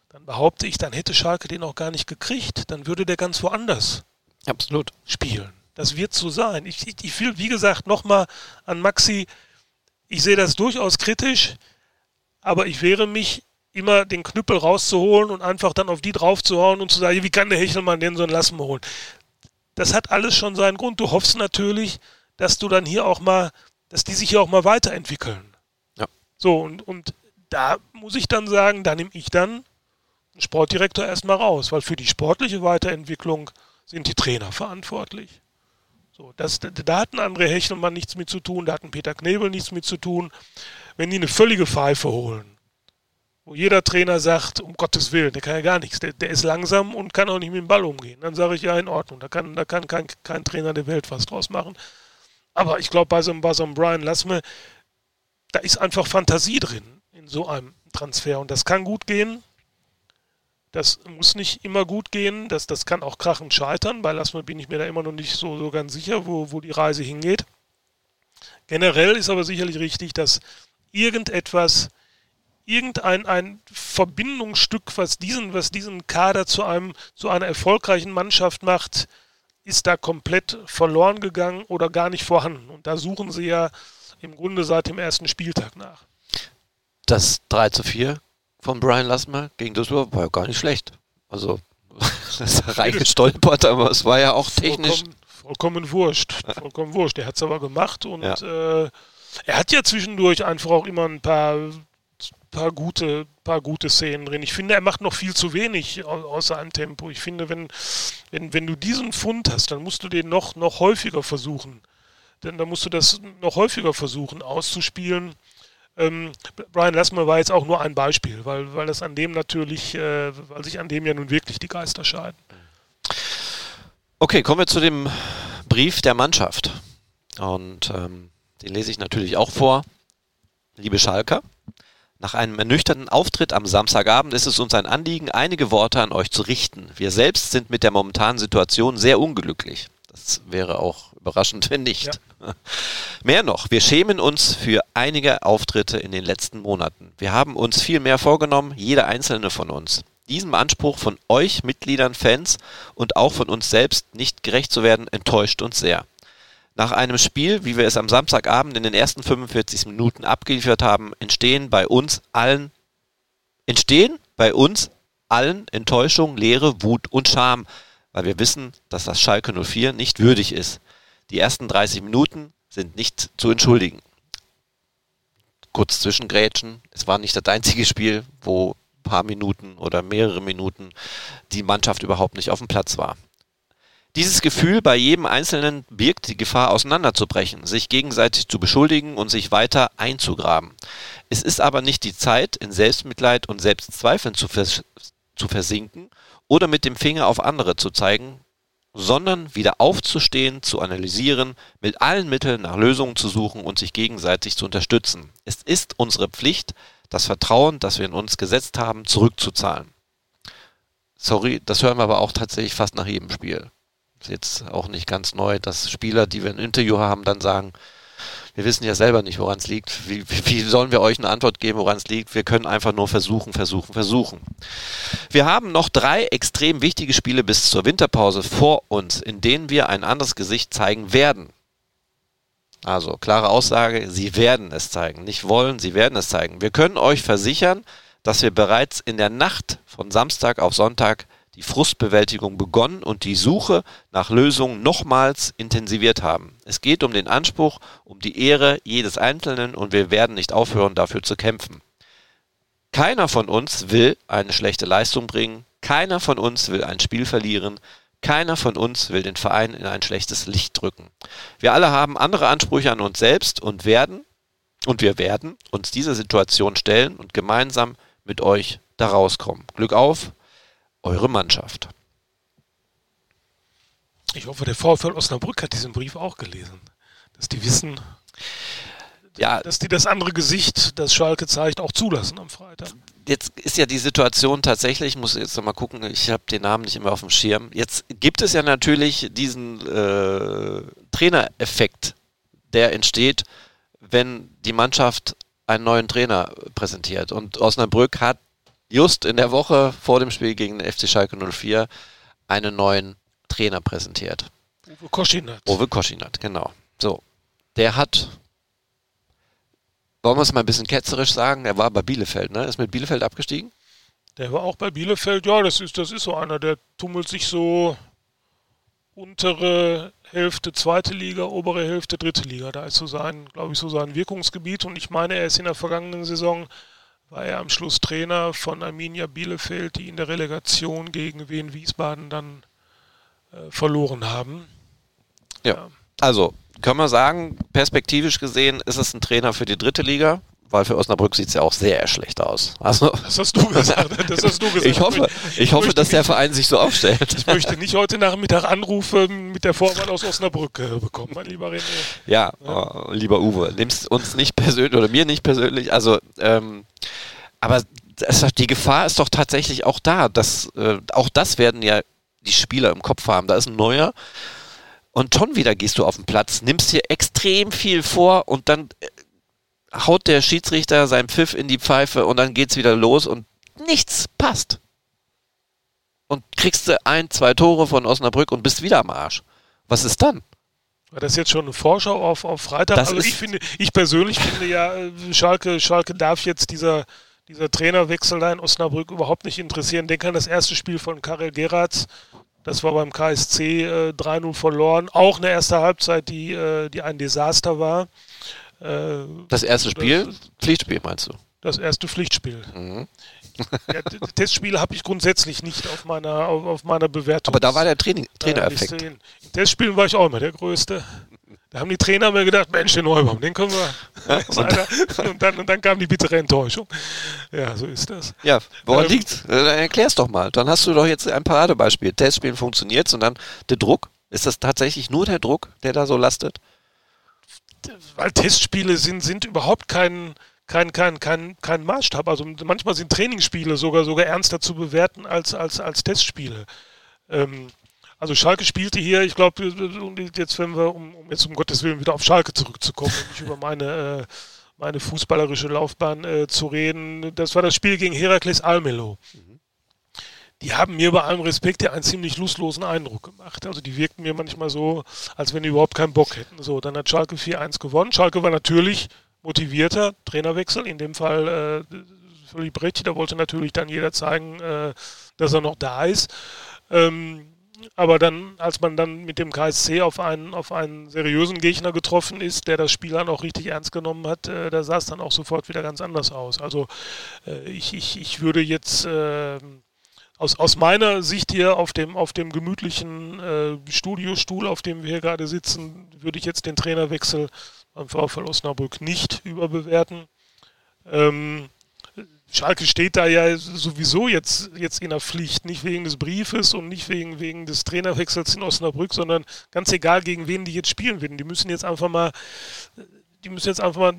dann behaupte ich, dann hätte Schalke den auch gar nicht gekriegt. Dann würde der ganz woanders Absolut. spielen. Das wird so sein. Ich, ich, ich will, wie gesagt, nochmal an Maxi, ich sehe das durchaus kritisch, aber ich wehre mich, immer den Knüppel rauszuholen und einfach dann auf die draufzuhauen und zu sagen, wie kann der Hechelmann denn so ein Lassen holen? Das hat alles schon seinen Grund. Du hoffst natürlich, dass du dann hier auch mal, dass die sich hier auch mal weiterentwickeln. Ja. So, und, und da muss ich dann sagen, da nehme ich dann Sportdirektor erstmal raus, weil für die sportliche Weiterentwicklung sind die Trainer verantwortlich. So, das, da hat ein André Hechelmann nichts mit zu tun, da hat ein Peter Knebel nichts mit zu tun. Wenn die eine völlige Pfeife holen, wo jeder Trainer sagt, um Gottes Willen, der kann ja gar nichts, der, der ist langsam und kann auch nicht mit dem Ball umgehen, dann sage ich ja in Ordnung, da kann, da kann kein, kein Trainer der Welt was draus machen. Aber ich glaube, bei so, bei so einem Brian Lassme, da ist einfach Fantasie drin in so einem Transfer und das kann gut gehen, das muss nicht immer gut gehen, das, das kann auch krachend scheitern. Bei Lassmann bin ich mir da immer noch nicht so, so ganz sicher, wo, wo die Reise hingeht. Generell ist aber sicherlich richtig, dass irgendetwas, irgendein ein Verbindungsstück, was diesen, was diesen Kader zu, einem, zu einer erfolgreichen Mannschaft macht, ist da komplett verloren gegangen oder gar nicht vorhanden. Und da suchen sie ja im Grunde seit dem ersten Spieltag nach. Das 3 zu 4 von Brian Lassmer gegen Düsseldorf war ja gar nicht schlecht. Also, das ist reingestolpert, aber es war ja auch technisch. Vollkommen, vollkommen wurscht. Vollkommen wurscht. Er hat es aber gemacht und ja. äh, er hat ja zwischendurch einfach auch immer ein paar, paar, gute, paar gute Szenen drin. Ich finde, er macht noch viel zu wenig aus seinem Tempo. Ich finde, wenn, wenn, wenn du diesen Fund hast, dann musst du den noch, noch häufiger versuchen. Denn dann musst du das noch häufiger versuchen auszuspielen. Ähm, Brian Lassmer war jetzt auch nur ein Beispiel, weil, weil das an dem natürlich, äh, weil sich an dem ja nun wirklich die Geister scheiden. Okay, kommen wir zu dem Brief der Mannschaft. Und ähm, den lese ich natürlich auch vor. Liebe Schalker, nach einem ernüchternden Auftritt am Samstagabend ist es uns ein Anliegen, einige Worte an euch zu richten. Wir selbst sind mit der momentanen Situation sehr unglücklich. Das wäre auch überraschend, wenn nicht. Ja. Mehr noch, wir schämen uns für einige Auftritte in den letzten Monaten. Wir haben uns viel mehr vorgenommen, jeder einzelne von uns. Diesem Anspruch von euch, Mitgliedern, Fans und auch von uns selbst nicht gerecht zu werden, enttäuscht uns sehr. Nach einem Spiel, wie wir es am Samstagabend in den ersten 45 Minuten abgeliefert haben, entstehen bei uns allen entstehen bei uns allen Enttäuschung, Leere, Wut und Scham, weil wir wissen, dass das Schalke 04 nicht würdig ist. Die ersten 30 Minuten sind nicht zu entschuldigen. Kurz zwischengrätschen. Es war nicht das einzige Spiel, wo ein paar Minuten oder mehrere Minuten die Mannschaft überhaupt nicht auf dem Platz war. Dieses Gefühl bei jedem Einzelnen birgt die Gefahr, auseinanderzubrechen, sich gegenseitig zu beschuldigen und sich weiter einzugraben. Es ist aber nicht die Zeit, in Selbstmitleid und Selbstzweifeln zu, vers zu versinken oder mit dem Finger auf andere zu zeigen, sondern wieder aufzustehen, zu analysieren, mit allen Mitteln nach Lösungen zu suchen und sich gegenseitig zu unterstützen. Es ist unsere Pflicht, das Vertrauen, das wir in uns gesetzt haben, zurückzuzahlen. Sorry, das hören wir aber auch tatsächlich fast nach jedem Spiel. Jetzt auch nicht ganz neu, dass Spieler, die wir ein Interview haben, dann sagen, wir wissen ja selber nicht, woran es liegt. Wie, wie sollen wir euch eine Antwort geben, woran es liegt? Wir können einfach nur versuchen, versuchen, versuchen. Wir haben noch drei extrem wichtige Spiele bis zur Winterpause vor uns, in denen wir ein anderes Gesicht zeigen werden. Also klare Aussage, sie werden es zeigen. Nicht wollen, sie werden es zeigen. Wir können euch versichern, dass wir bereits in der Nacht von Samstag auf Sonntag die Frustbewältigung begonnen und die Suche nach Lösungen nochmals intensiviert haben. Es geht um den Anspruch, um die Ehre jedes Einzelnen und wir werden nicht aufhören, dafür zu kämpfen. Keiner von uns will eine schlechte Leistung bringen, keiner von uns will ein Spiel verlieren, keiner von uns will den Verein in ein schlechtes Licht drücken. Wir alle haben andere Ansprüche an uns selbst und werden, und wir werden uns dieser Situation stellen und gemeinsam mit euch da rauskommen. Glück auf, eure Mannschaft. Ich hoffe, der VfL Osnabrück hat diesen Brief auch gelesen. Dass die wissen, ja, dass die das andere Gesicht, das Schalke zeigt, auch zulassen am Freitag. Jetzt ist ja die Situation tatsächlich, muss jetzt noch mal gucken, ich habe den Namen nicht immer auf dem Schirm. Jetzt gibt es ja natürlich diesen äh, Trainereffekt, der entsteht, wenn die Mannschaft einen neuen Trainer präsentiert. Und Osnabrück hat just in der Woche vor dem Spiel gegen den FC Schalke 04 einen neuen Trainer präsentiert. Uwe Koschinat. Uwe Koschinat, genau. So, der hat, wollen wir es mal ein bisschen ketzerisch sagen, er war bei Bielefeld, ne? Ist mit Bielefeld abgestiegen? Der war auch bei Bielefeld, ja, das ist, das ist so einer, der tummelt sich so untere Hälfte zweite Liga, obere Hälfte dritte Liga. Da ist so sein, glaube ich, so sein Wirkungsgebiet. Und ich meine, er ist in der vergangenen Saison war er am Schluss Trainer von Arminia Bielefeld, die in der Relegation gegen Wien Wiesbaden dann äh, verloren haben. Ja. ja. Also, kann man sagen, perspektivisch gesehen ist es ein Trainer für die dritte Liga, weil für Osnabrück sieht es ja auch sehr schlecht aus. Also, das hast du gesagt. Das hast du gesagt. Ich hoffe, ich, hoffe dass der Verein sich so aufstellt. Ich möchte nicht heute Nachmittag Anrufe mit der Vorwahl aus Osnabrück äh, bekommen, mein lieber René. Ja, ja. Oh, lieber Uwe, nimmst uns nicht persönlich oder mir nicht persönlich. Also, ähm, aber das, die Gefahr ist doch tatsächlich auch da. Dass, äh, auch das werden ja die Spieler im Kopf haben. Da ist ein neuer. Und schon wieder gehst du auf den Platz, nimmst hier extrem viel vor und dann äh, haut der Schiedsrichter seinen Pfiff in die Pfeife und dann geht's wieder los und nichts passt. Und kriegst du ein, zwei Tore von Osnabrück und bist wieder am Arsch. Was ist dann? War das jetzt schon eine Vorschau auf, auf Freitag? Das also ich finde, ich persönlich finde ja, äh, Schalke, Schalke darf jetzt dieser dieser Trainerwechsel da in Osnabrück überhaupt nicht interessieren. Denk an das erste Spiel von Karel Geratz. Das war beim KSC äh, 3-0 verloren. Auch eine erste Halbzeit, die, äh, die ein Desaster war. Äh, das erste Spiel? Das, Pflichtspiel meinst du? Das erste Pflichtspiel. Mhm. ja, Testspiele habe ich grundsätzlich nicht auf meiner, auf, auf meiner Bewertung. Aber da war der Training, Trainereffekt. In Testspielen war ich auch immer der Größte. Da haben die Trainer mir gedacht, Mensch, den Neubaum, den können wir. und, dann, und dann kam die bittere Enttäuschung. Ja, so ist das. Ja, woran ähm, liegt? Dann erklär's doch mal. Dann hast du doch jetzt ein Paradebeispiel. Testspielen funktioniert und dann der Druck. Ist das tatsächlich nur der Druck, der da so lastet? Weil Testspiele sind, sind überhaupt kein, kein, kein, kein, kein Maßstab. Also manchmal sind Trainingsspiele sogar, sogar ernster zu bewerten als, als, als Testspiele. Ähm, also Schalke spielte hier, ich glaube, jetzt wenn wir, um, um, jetzt um Gottes Willen wieder auf Schalke zurückzukommen und nicht über meine, äh, meine fußballerische Laufbahn äh, zu reden, das war das Spiel gegen Herakles Almelo. Mhm. Die haben mir bei allem Respekt ja einen ziemlich lustlosen Eindruck gemacht. Also die wirkten mir manchmal so, als wenn die überhaupt keinen Bock hätten. So, dann hat Schalke 4-1 gewonnen. Schalke war natürlich motivierter, Trainerwechsel, in dem Fall äh, völlig Brecht, da wollte natürlich dann jeder zeigen, äh, dass er noch da ist. Ähm, aber dann, als man dann mit dem KSC auf einen, auf einen seriösen Gegner getroffen ist, der das Spiel dann auch richtig ernst genommen hat, äh, da sah es dann auch sofort wieder ganz anders aus. Also äh, ich, ich, ich würde jetzt äh, aus, aus meiner Sicht hier auf dem, auf dem gemütlichen äh, Studiostuhl, auf dem wir hier gerade sitzen, würde ich jetzt den Trainerwechsel beim VfL Osnabrück nicht überbewerten. Ähm, Schalke steht da ja sowieso jetzt, jetzt in der Pflicht, nicht wegen des Briefes und nicht wegen, wegen des Trainerwechsels in Osnabrück, sondern ganz egal, gegen wen die jetzt spielen werden. Die müssen jetzt einfach mal, die müssen jetzt einfach mal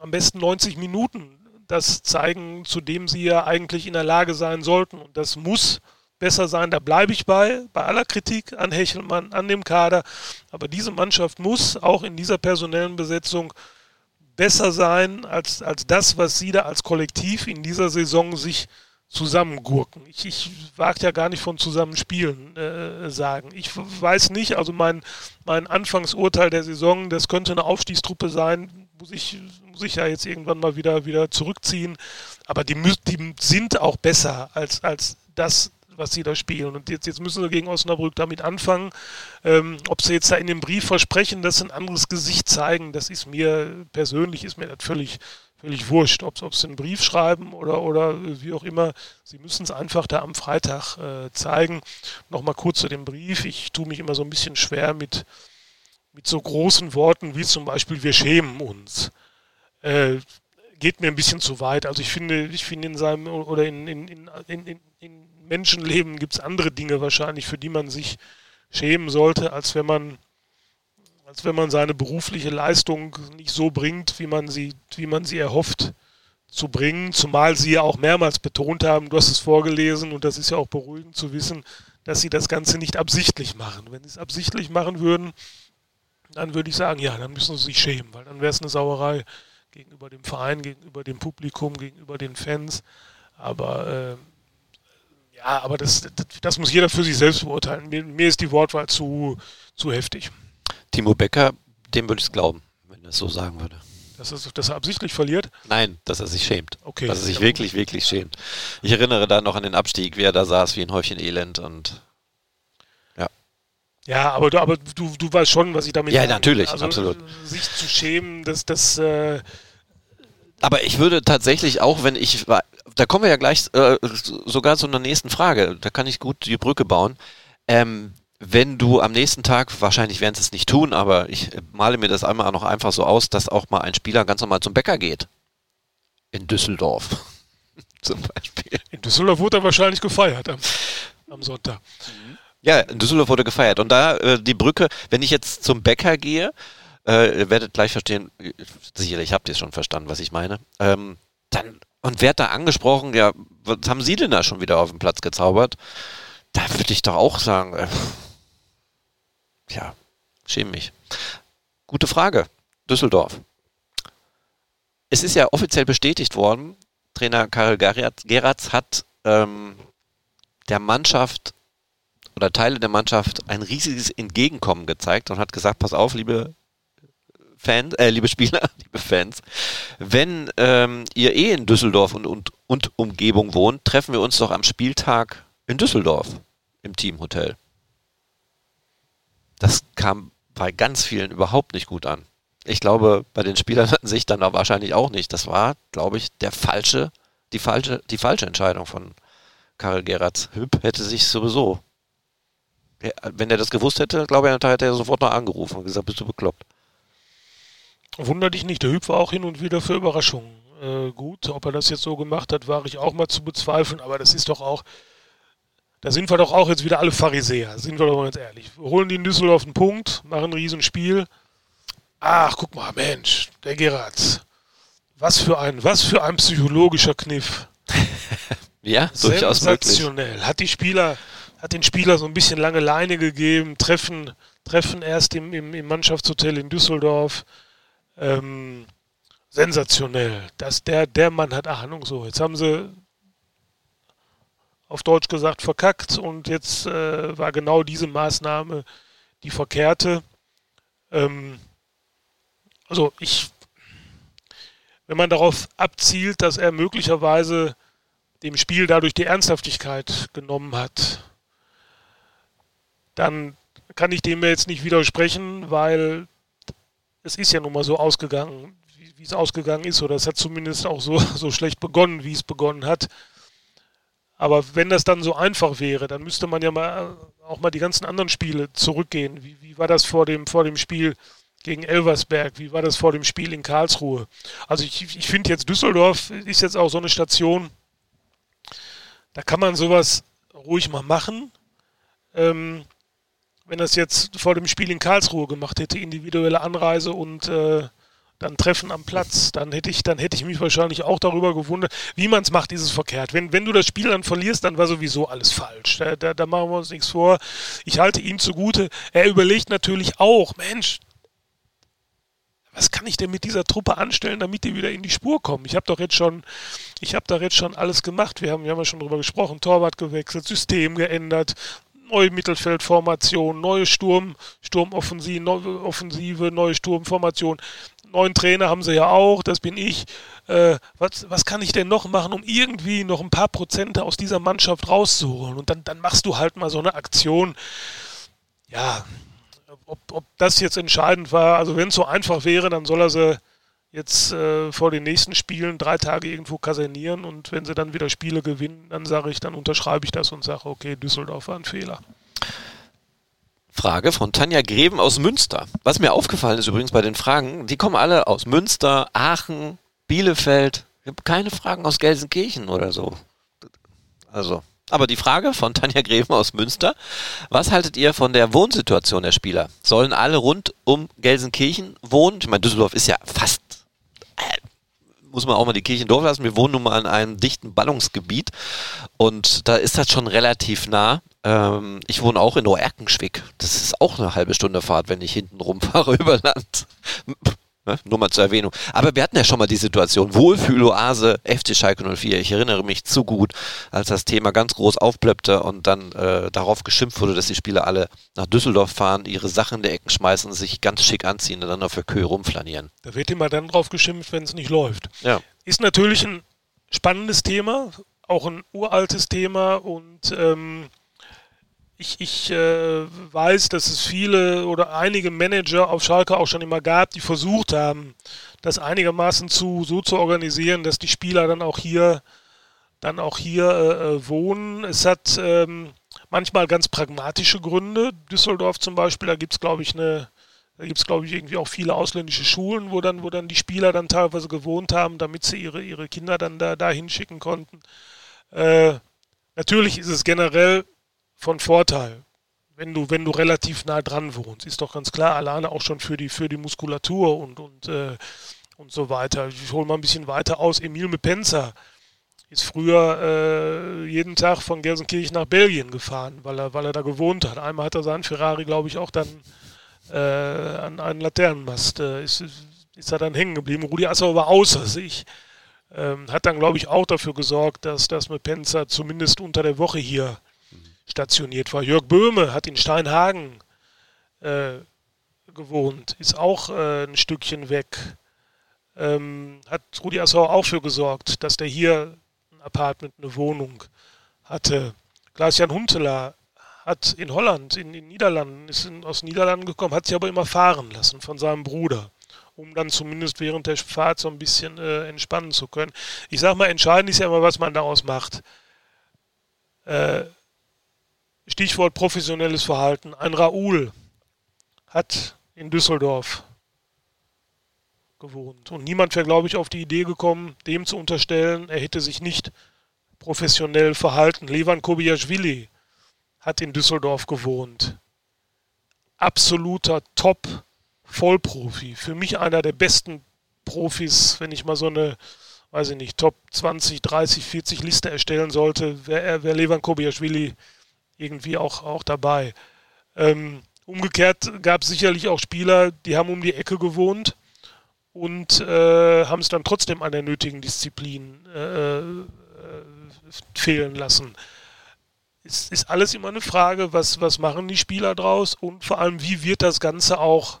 am besten 90 Minuten das zeigen, zu dem sie ja eigentlich in der Lage sein sollten. Und das muss besser sein. Da bleibe ich bei, bei aller Kritik an Hechelmann, an dem Kader. Aber diese Mannschaft muss auch in dieser personellen Besetzung besser sein als, als das, was sie da als Kollektiv in dieser Saison sich zusammengurken. Ich, ich wage ja gar nicht von Zusammenspielen äh, sagen. Ich weiß nicht, also mein, mein Anfangsurteil der Saison, das könnte eine Aufstiegstruppe sein, muss ich, muss ich ja jetzt irgendwann mal wieder, wieder zurückziehen. Aber die, die sind auch besser als, als das, was sie da spielen. Und jetzt, jetzt müssen sie gegen Osnabrück damit anfangen. Ähm, ob sie jetzt da in dem Brief versprechen, dass sie ein anderes Gesicht zeigen, das ist mir persönlich, ist mir das völlig, völlig wurscht. Ob, ob sie einen Brief schreiben oder, oder wie auch immer. Sie müssen es einfach da am Freitag äh, zeigen. Nochmal kurz zu dem Brief. Ich tue mich immer so ein bisschen schwer mit, mit so großen Worten wie zum Beispiel wir schämen uns. Äh, geht mir ein bisschen zu weit. Also ich finde, ich finde in seinem oder in, in, in, in, in Menschenleben gibt es andere Dinge wahrscheinlich, für die man sich schämen sollte, als wenn man als wenn man seine berufliche Leistung nicht so bringt, wie man sie, wie man sie erhofft zu bringen, zumal sie ja auch mehrmals betont haben, du hast es vorgelesen und das ist ja auch beruhigend zu wissen, dass sie das Ganze nicht absichtlich machen. Wenn sie es absichtlich machen würden, dann würde ich sagen, ja, dann müssen sie sich schämen, weil dann wäre es eine Sauerei gegenüber dem Verein, gegenüber dem Publikum, gegenüber den Fans. Aber äh, ja, aber das, das, das, muss jeder für sich selbst beurteilen. Mir, mir ist die Wortwahl zu, zu heftig. Timo Becker, dem würde ich es glauben, wenn er es so sagen würde. Dass er, dass er absichtlich verliert? Nein, dass er sich schämt. Okay. Dass er sich ja, wirklich, wirklich schämt. Ich erinnere da noch an den Abstieg, wie er da saß wie ein Häufchen Elend und ja. Ja, aber du, aber du, du weißt schon, was ich damit Ja, natürlich, also, absolut. Sich zu schämen, dass das. Äh aber ich würde tatsächlich auch, wenn ich da kommen wir ja gleich äh, sogar zu einer nächsten Frage. Da kann ich gut die Brücke bauen. Ähm, wenn du am nächsten Tag, wahrscheinlich werden sie es nicht tun, aber ich male mir das einmal noch einfach so aus, dass auch mal ein Spieler ganz normal zum Bäcker geht. In Düsseldorf. zum Beispiel. In Düsseldorf wurde er wahrscheinlich gefeiert am, am Sonntag. Ja, in Düsseldorf wurde gefeiert. Und da äh, die Brücke, wenn ich jetzt zum Bäcker gehe, äh, ihr werdet gleich verstehen, sicherlich habt ihr schon verstanden, was ich meine, ähm, dann und werd da angesprochen, ja, was haben Sie denn da schon wieder auf dem Platz gezaubert? Da würde ich doch auch sagen, äh, ja, schäme mich. Gute Frage. Düsseldorf. Es ist ja offiziell bestätigt worden, Trainer Karel Geratz hat ähm, der Mannschaft oder Teile der Mannschaft ein riesiges Entgegenkommen gezeigt und hat gesagt, pass auf, liebe Fans, äh, liebe Spieler, liebe Fans, wenn ähm, ihr eh in Düsseldorf und, und, und Umgebung wohnt, treffen wir uns doch am Spieltag in Düsseldorf im Teamhotel. Das kam bei ganz vielen überhaupt nicht gut an. Ich glaube, bei den Spielern hatten sich dann auch wahrscheinlich auch nicht. Das war, glaube ich, der falsche, die falsche, die falsche Entscheidung von Karel Geratz. Hüb hätte sich sowieso, wenn er das gewusst hätte, glaube ich, hätte er sofort noch angerufen und gesagt, bist du bekloppt. Wunder dich nicht, der Hüb war auch hin und wieder für Überraschungen äh, gut. Ob er das jetzt so gemacht hat, war ich auch mal zu bezweifeln, aber das ist doch auch, da sind wir doch auch jetzt wieder alle Pharisäer, sind wir doch mal ganz ehrlich. Wir holen die in Düsseldorf einen Punkt, machen ein Riesenspiel. Ach, guck mal, Mensch, der Geratz. Was für ein, was für ein psychologischer Kniff. ja, durchaus Sensationell. Hat die Spieler, hat den Spieler so ein bisschen lange Leine gegeben, treffen, treffen erst im, im, im Mannschaftshotel in Düsseldorf ähm, sensationell. Dass der, der Mann hat Ahnung so. Jetzt haben sie auf Deutsch gesagt verkackt und jetzt äh, war genau diese Maßnahme die verkehrte. Ähm, also ich, wenn man darauf abzielt, dass er möglicherweise dem Spiel dadurch die Ernsthaftigkeit genommen hat, dann kann ich dem jetzt nicht widersprechen, weil es ist ja nun mal so ausgegangen, wie, wie es ausgegangen ist, oder es hat zumindest auch so, so schlecht begonnen, wie es begonnen hat. Aber wenn das dann so einfach wäre, dann müsste man ja mal auch mal die ganzen anderen Spiele zurückgehen. Wie, wie war das vor dem, vor dem Spiel gegen Elversberg? Wie war das vor dem Spiel in Karlsruhe? Also ich, ich finde jetzt Düsseldorf ist jetzt auch so eine Station, da kann man sowas ruhig mal machen. Ähm, wenn das jetzt vor dem Spiel in Karlsruhe gemacht hätte, individuelle Anreise und äh, dann Treffen am Platz, dann hätte ich, dann hätte ich mich wahrscheinlich auch darüber gewundert. Wie man es macht, ist es verkehrt. Wenn, wenn du das Spiel dann verlierst, dann war sowieso alles falsch. Da, da, da machen wir uns nichts vor. Ich halte ihm zugute. Er überlegt natürlich auch, Mensch, was kann ich denn mit dieser Truppe anstellen, damit die wieder in die Spur kommen? Ich habe doch jetzt schon, ich habe da jetzt schon alles gemacht. Wir haben, wir haben ja schon drüber gesprochen, Torwart gewechselt, System geändert, neue Mittelfeldformation, neue Sturm, Sturmoffensive, neue Offensive, neue Sturmformation. Neuen Trainer haben sie ja auch, das bin ich. Äh, was, was kann ich denn noch machen, um irgendwie noch ein paar Prozente aus dieser Mannschaft rauszuholen? Und dann, dann machst du halt mal so eine Aktion. Ja, ob, ob das jetzt entscheidend war, also wenn es so einfach wäre, dann soll er sie jetzt äh, vor den nächsten Spielen drei Tage irgendwo kasernieren und wenn sie dann wieder Spiele gewinnen, dann sage ich, dann unterschreibe ich das und sage, okay, Düsseldorf war ein Fehler. Frage von Tanja Greben aus Münster. Was mir aufgefallen ist übrigens bei den Fragen, die kommen alle aus Münster, Aachen, Bielefeld. Ich habe keine Fragen aus Gelsenkirchen oder so. Also, aber die Frage von Tanja Greven aus Münster. Was haltet ihr von der Wohnsituation der Spieler? Sollen alle rund um Gelsenkirchen wohnen? Ich meine, Düsseldorf ist ja fast, muss man auch mal die Kirche Dorf lassen. Wir wohnen nun mal in einem dichten Ballungsgebiet und da ist das schon relativ nah. Ähm, ich wohne auch in Oerkenschwick. Das ist auch eine halbe Stunde Fahrt, wenn ich hinten rumfahre über Land. Ne? Nur mal zur Erwähnung. Aber wir hatten ja schon mal die Situation, Wohlfühloase, FC Schalke 04. Ich erinnere mich zu gut, als das Thema ganz groß aufplöppte und dann äh, darauf geschimpft wurde, dass die Spieler alle nach Düsseldorf fahren, ihre Sachen in die Ecken schmeißen, sich ganz schick anziehen und dann auf der Kühe rumflanieren. Da wird immer dann drauf geschimpft, wenn es nicht läuft. Ja. Ist natürlich ein spannendes Thema, auch ein uraltes Thema und ähm, ich, ich äh, weiß, dass es viele oder einige Manager auf Schalke auch schon immer gab, die versucht haben, das einigermaßen zu, so zu organisieren, dass die Spieler dann auch hier, dann auch hier äh, äh wohnen. Es hat ähm, manchmal ganz pragmatische Gründe. Düsseldorf zum Beispiel, da gibt es, glaube ich, eine, da gibt es, glaube ich, irgendwie auch viele ausländische Schulen, wo dann, wo dann die Spieler dann teilweise gewohnt haben, damit sie ihre, ihre Kinder dann da, da hinschicken konnten. Äh, natürlich ist es generell von Vorteil, wenn du, wenn du relativ nah dran wohnst. Ist doch ganz klar, alleine auch schon für die, für die Muskulatur und, und, äh, und so weiter. Ich hole mal ein bisschen weiter aus. Emil Mepenza ist früher äh, jeden Tag von Gelsenkirchen nach Belgien gefahren, weil er, weil er da gewohnt hat. Einmal hat er seinen Ferrari, glaube ich, auch dann äh, an einen Laternenmast, äh, ist, ist er dann hängen geblieben. Rudi Assauer war außer sich. Ähm, hat dann, glaube ich, auch dafür gesorgt, dass, dass Mepenza zumindest unter der Woche hier stationiert war. Jörg Böhme hat in Steinhagen äh, gewohnt, ist auch äh, ein Stückchen weg. Ähm, hat Rudi Assauer auch für gesorgt, dass der hier ein Apartment, eine Wohnung hatte. Klaas-Jan Huntelaar hat in Holland, in den Niederlanden, ist in, aus den Niederlanden gekommen, hat sich aber immer fahren lassen von seinem Bruder, um dann zumindest während der Fahrt so ein bisschen äh, entspannen zu können. Ich sag mal, entscheidend ist ja immer, was man daraus macht. Äh, Stichwort professionelles Verhalten. Ein Raoul hat in Düsseldorf gewohnt. Und niemand wäre, glaube ich, auf die Idee gekommen, dem zu unterstellen, er hätte sich nicht professionell verhalten. Levan Kobiaschwili hat in Düsseldorf gewohnt. Absoluter Top-Vollprofi. Für mich einer der besten Profis, wenn ich mal so eine, weiß ich nicht, Top 20, 30, 40 Liste erstellen sollte, wäre wär Levan Kobiaschwili irgendwie auch, auch dabei. Ähm, umgekehrt gab es sicherlich auch Spieler, die haben um die Ecke gewohnt und äh, haben es dann trotzdem an der nötigen Disziplin äh, äh, fehlen lassen. Es ist alles immer eine Frage, was, was machen die Spieler draus und vor allem, wie wird das Ganze auch,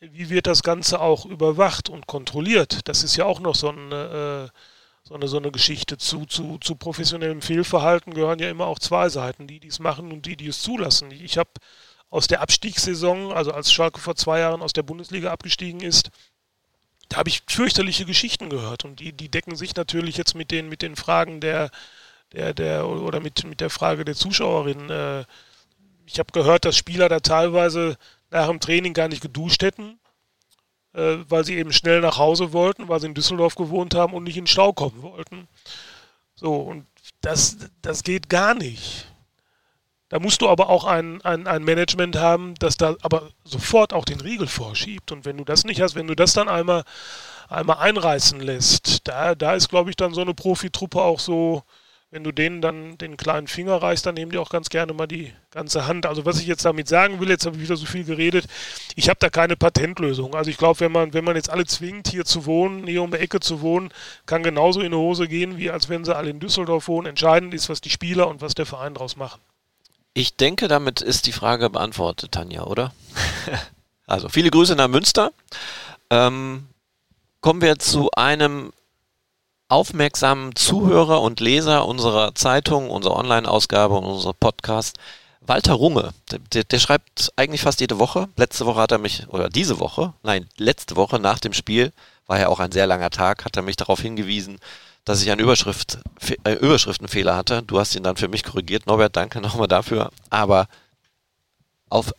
wie wird das Ganze auch überwacht und kontrolliert? Das ist ja auch noch so ein äh, so eine, so eine Geschichte. Zu, zu, zu professionellem Fehlverhalten gehören ja immer auch zwei Seiten, die dies machen und die, die es zulassen. Ich habe aus der Abstiegssaison, also als Schalke vor zwei Jahren aus der Bundesliga abgestiegen ist, da habe ich fürchterliche Geschichten gehört und die, die decken sich natürlich jetzt mit den, mit den Fragen der, der, der oder mit, mit der Frage der Zuschauerin. Äh, ich habe gehört, dass Spieler da teilweise nach dem Training gar nicht geduscht hätten, äh, weil sie eben schnell nach Hause wollten, weil sie in Düsseldorf gewohnt haben und nicht in Stau kommen wollten. So, und das, das geht gar nicht. Da musst du aber auch ein, ein, ein Management haben, das da aber sofort auch den Riegel vorschiebt. Und wenn du das nicht hast, wenn du das dann einmal, einmal einreißen lässt, da, da ist, glaube ich, dann so eine Profitruppe auch so, wenn du denen dann den kleinen Finger reichst, dann nehmen die auch ganz gerne mal die ganze Hand. Also was ich jetzt damit sagen will, jetzt habe ich wieder so viel geredet, ich habe da keine Patentlösung. Also ich glaube, wenn man, wenn man jetzt alle zwingt, hier zu wohnen, hier um die Ecke zu wohnen, kann genauso in die Hose gehen, wie als wenn sie alle in Düsseldorf wohnen. Entscheidend ist, was die Spieler und was der Verein daraus machen. Ich denke, damit ist die Frage beantwortet, Tanja, oder? also viele Grüße nach Münster. Ähm, kommen wir zu einem aufmerksamen Zuhörer und Leser unserer Zeitung, unserer Online-Ausgabe und unserer Podcast, Walter Runge. Der, der, schreibt eigentlich fast jede Woche. Letzte Woche hat er mich, oder diese Woche, nein, letzte Woche nach dem Spiel, war ja auch ein sehr langer Tag, hat er mich darauf hingewiesen, dass ich einen Überschrift, äh, Überschriftenfehler hatte. Du hast ihn dann für mich korrigiert. Norbert, danke nochmal dafür. Aber auf,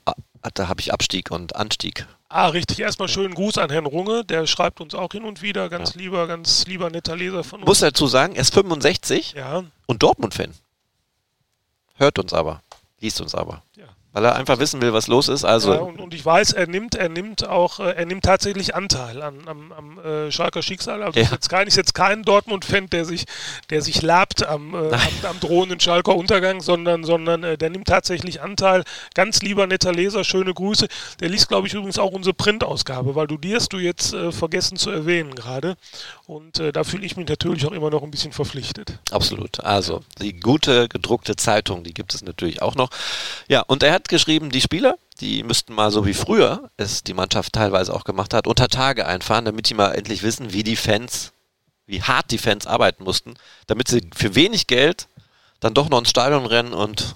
da habe ich Abstieg und Anstieg Ah, richtig. Erstmal schönen Gruß an Herrn Runge, der schreibt uns auch hin und wieder. Ganz ja. lieber, ganz lieber netter Leser von uns. Muss dazu sagen, er ist 65 ja. und Dortmund-Fan. Hört uns aber, liest uns aber. Weil er einfach wissen will, was los ist. Also ja, und, und, ich weiß, er nimmt, er nimmt auch, äh, er nimmt tatsächlich Anteil an, am, am äh, Schalker Schicksal. Also ja. ist jetzt kein, ist jetzt kein Dortmund-Fan, der sich, der sich labt am, äh, am, am, drohenden Schalker Untergang, sondern, sondern äh, der nimmt tatsächlich Anteil. Ganz lieber netter Leser, schöne Grüße. Der liest, glaube ich, übrigens auch unsere Printausgabe, weil du die hast du jetzt äh, vergessen zu erwähnen gerade. Und äh, da fühle ich mich natürlich auch immer noch ein bisschen verpflichtet. Absolut. Also die gute gedruckte Zeitung, die gibt es natürlich auch noch. Ja, und er hat geschrieben, die Spieler, die müssten mal so wie früher es die Mannschaft teilweise auch gemacht hat, unter Tage einfahren, damit die mal endlich wissen, wie die Fans, wie hart die Fans arbeiten mussten, damit sie für wenig Geld dann doch noch ins Stadion rennen und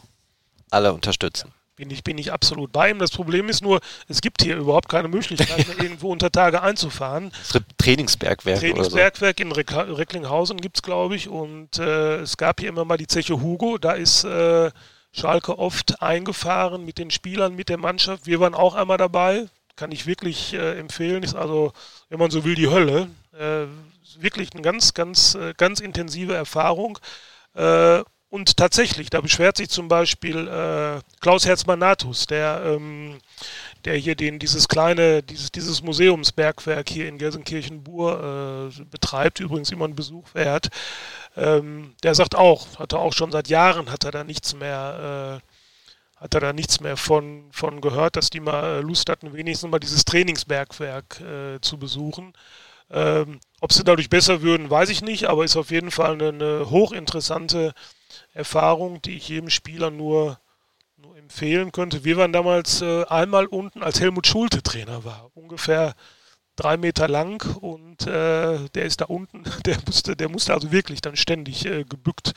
alle unterstützen. Bin ich, bin ich absolut bei ihm. Das Problem ist nur, es gibt hier überhaupt keine Möglichkeit irgendwo unter Tage einzufahren. Gibt Trainingsbergwerk. Trainingsbergwerk so. in Recklinghausen gibt es, glaube ich. Und äh, es gab hier immer mal die Zeche Hugo. Da ist äh, Schalke oft eingefahren mit den Spielern, mit der Mannschaft. Wir waren auch einmal dabei, kann ich wirklich äh, empfehlen. Ist also, wenn man so will, die Hölle. Äh, wirklich eine ganz, ganz, äh, ganz intensive Erfahrung. Äh, und tatsächlich, da beschwert sich zum Beispiel äh, Klaus Herzmann-Natus, der, ähm, der hier den, dieses kleine, dieses, dieses Museumsbergwerk hier in Gelsenkirchen-Bur äh, betreibt, übrigens immer einen Besuch wert. Ähm, der sagt auch, hat er auch schon seit Jahren, hat er da nichts mehr, äh, hat er da nichts mehr von, von gehört, dass die mal äh, Lust hatten, wenigstens mal dieses Trainingsbergwerk äh, zu besuchen. Ähm, ob sie dadurch besser würden, weiß ich nicht, aber ist auf jeden Fall eine, eine hochinteressante Erfahrung, die ich jedem Spieler nur, nur empfehlen könnte. Wir waren damals äh, einmal unten, als Helmut Schulte Trainer war, ungefähr drei Meter lang und äh, der ist da unten, der musste, der musste also wirklich dann ständig äh, gebückt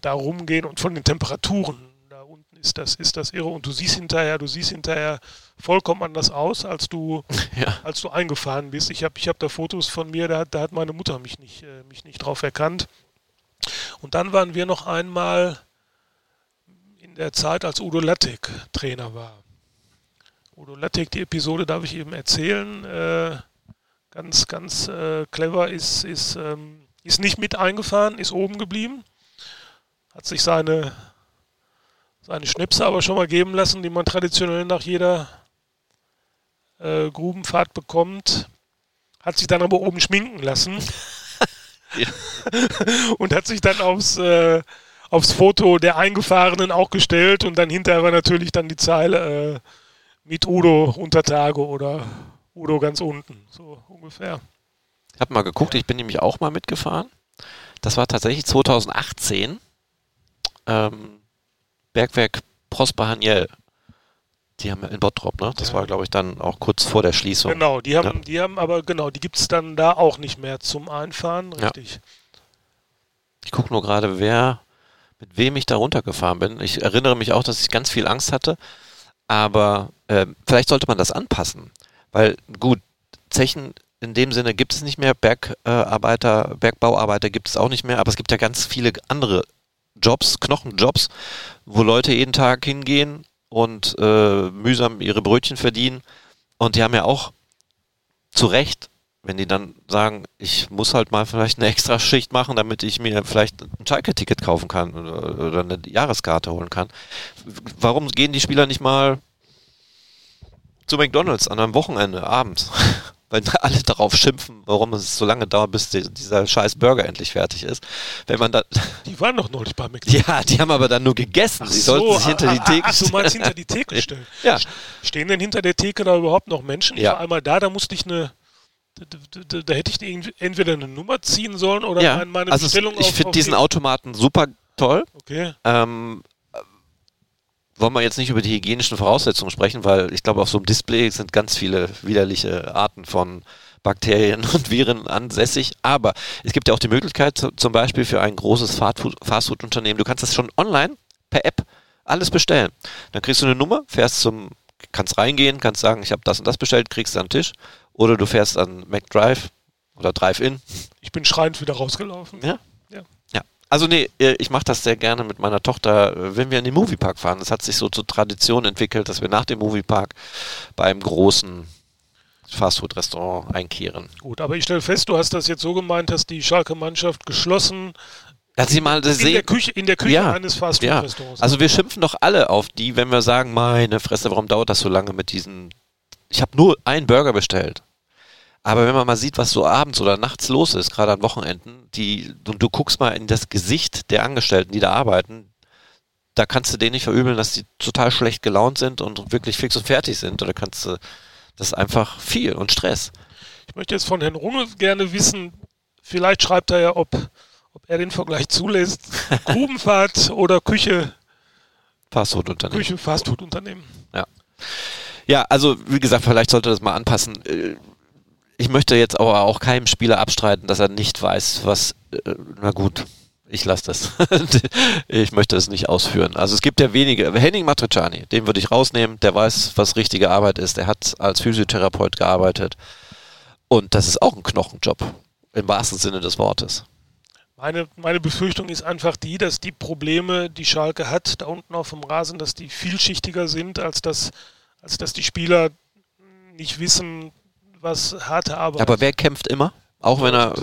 da rumgehen und von den Temperaturen da unten ist das, ist das irre und du siehst hinterher, du siehst hinterher vollkommen anders aus, als du, ja. als du eingefahren bist. Ich habe ich hab da Fotos von mir, da, da hat meine Mutter mich nicht, äh, mich nicht drauf erkannt. Und dann waren wir noch einmal in der Zeit, als Udo Lattek Trainer war. Udo Lattek, die Episode darf ich eben erzählen. Äh, ganz, ganz äh, clever ist, ist, ähm, ist nicht mit eingefahren, ist oben geblieben. Hat sich seine, seine Schnäpse aber schon mal geben lassen, die man traditionell nach jeder äh, Grubenfahrt bekommt. Hat sich dann aber oben schminken lassen. und hat sich dann aufs, äh, aufs Foto der Eingefahrenen auch gestellt und dann hinterher war natürlich dann die Zeile äh, mit Udo unter Tage oder Udo ganz unten, so ungefähr. Ich habe mal geguckt, ich bin nämlich auch mal mitgefahren. Das war tatsächlich 2018. Ähm, Bergwerk Prosper Haniel. Die haben in Bottrop, ne? Das ja. war, glaube ich, dann auch kurz vor der Schließung. Genau, die haben, ja. die haben aber, genau, die gibt es dann da auch nicht mehr zum Einfahren, richtig. Ja. Ich gucke nur gerade, wer, mit wem ich da runtergefahren bin. Ich erinnere mich auch, dass ich ganz viel Angst hatte, aber äh, vielleicht sollte man das anpassen. Weil, gut, Zechen in dem Sinne gibt es nicht mehr, Bergarbeiter, Bergbauarbeiter gibt es auch nicht mehr, aber es gibt ja ganz viele andere Jobs, Knochenjobs, wo Leute jeden Tag hingehen und äh, mühsam ihre Brötchen verdienen. Und die haben ja auch zu Recht, wenn die dann sagen, ich muss halt mal vielleicht eine extra Schicht machen, damit ich mir vielleicht ein Schalke-Ticket kaufen kann oder, eine Jahreskarte holen kann. Warum gehen die Spieler nicht mal zu McDonalds an einem Wochenende abends? weil alle darauf schimpfen, warum es so lange dauert, bis die, dieser scheiß Burger endlich fertig ist. Wenn man dann. Die waren doch neulich bei McDonald's. Ja, die haben aber dann nur gegessen. Sie so, sollten sich hinter die Theke ach, stellen. du meinst hinter die Theke stellen? Ja. Stehen denn hinter der Theke da überhaupt noch Menschen? Ich ja. war einmal da, da musste ich eine. Da, da, hätte ich entweder eine Nummer ziehen sollen oder ja. meine also Bestellung Ich finde diesen Automaten super toll. Okay. Ähm, wollen wir jetzt nicht über die hygienischen Voraussetzungen sprechen, weil ich glaube, auf so einem Display sind ganz viele widerliche Arten von Bakterien und Viren ansässig. Aber es gibt ja auch die Möglichkeit, zum Beispiel für ein großes Fastfood-Unternehmen, du kannst das schon online per App alles bestellen. Dann kriegst du eine Nummer, fährst zum, kannst reingehen, kannst sagen, ich habe das und das bestellt, kriegst du an den Tisch. Oder du fährst an McDrive oder Drive-In. Ich bin schreiend wieder rausgelaufen. Ja? Ja. ja. Also nee, äh, ich mache das sehr gerne mit meiner Tochter, äh, wenn wir in den Moviepark fahren. Das hat sich so zur Tradition entwickelt, dass wir nach dem Moviepark beim großen Fastfood-Restaurant einkehren. Gut, aber ich stelle fest, du hast das jetzt so gemeint, dass die Schalke-Mannschaft geschlossen dass sie mal in, sehen, der Küche, in der Küche ja, eines Fastfood-Restaurants. Ja. Also wir schimpfen doch alle auf die, wenn wir sagen, meine Fresse, warum dauert das so lange mit diesen... Ich habe nur einen Burger bestellt. Aber wenn man mal sieht, was so abends oder nachts los ist, gerade an Wochenenden, die, und du guckst mal in das Gesicht der Angestellten, die da arbeiten, da kannst du denen nicht verübeln, dass die total schlecht gelaunt sind und wirklich fix und fertig sind. Oder kannst du das ist einfach viel und Stress. Ich möchte jetzt von Herrn Runge gerne wissen, vielleicht schreibt er ja, ob, ob er den Vergleich zulässt. Grubenfahrt oder Küche. Fastfood-Unternehmen. Küche, Fastfood-Unternehmen. Ja. Ja, also wie gesagt, vielleicht sollte das mal anpassen. Äh, ich möchte jetzt aber auch keinem Spieler abstreiten, dass er nicht weiß, was, äh, na gut, ich lasse das. ich möchte es nicht ausführen. Also es gibt ja wenige. Henning Matriciani, den würde ich rausnehmen. Der weiß, was richtige Arbeit ist. Der hat als Physiotherapeut gearbeitet. Und das ist auch ein Knochenjob. Im wahrsten Sinne des Wortes. Meine, meine Befürchtung ist einfach die, dass die Probleme, die Schalke hat, da unten auf dem Rasen, dass die vielschichtiger sind, als dass, als dass die Spieler nicht wissen, was harte Arbeit ist. Aber wer kämpft immer? Auch wenn er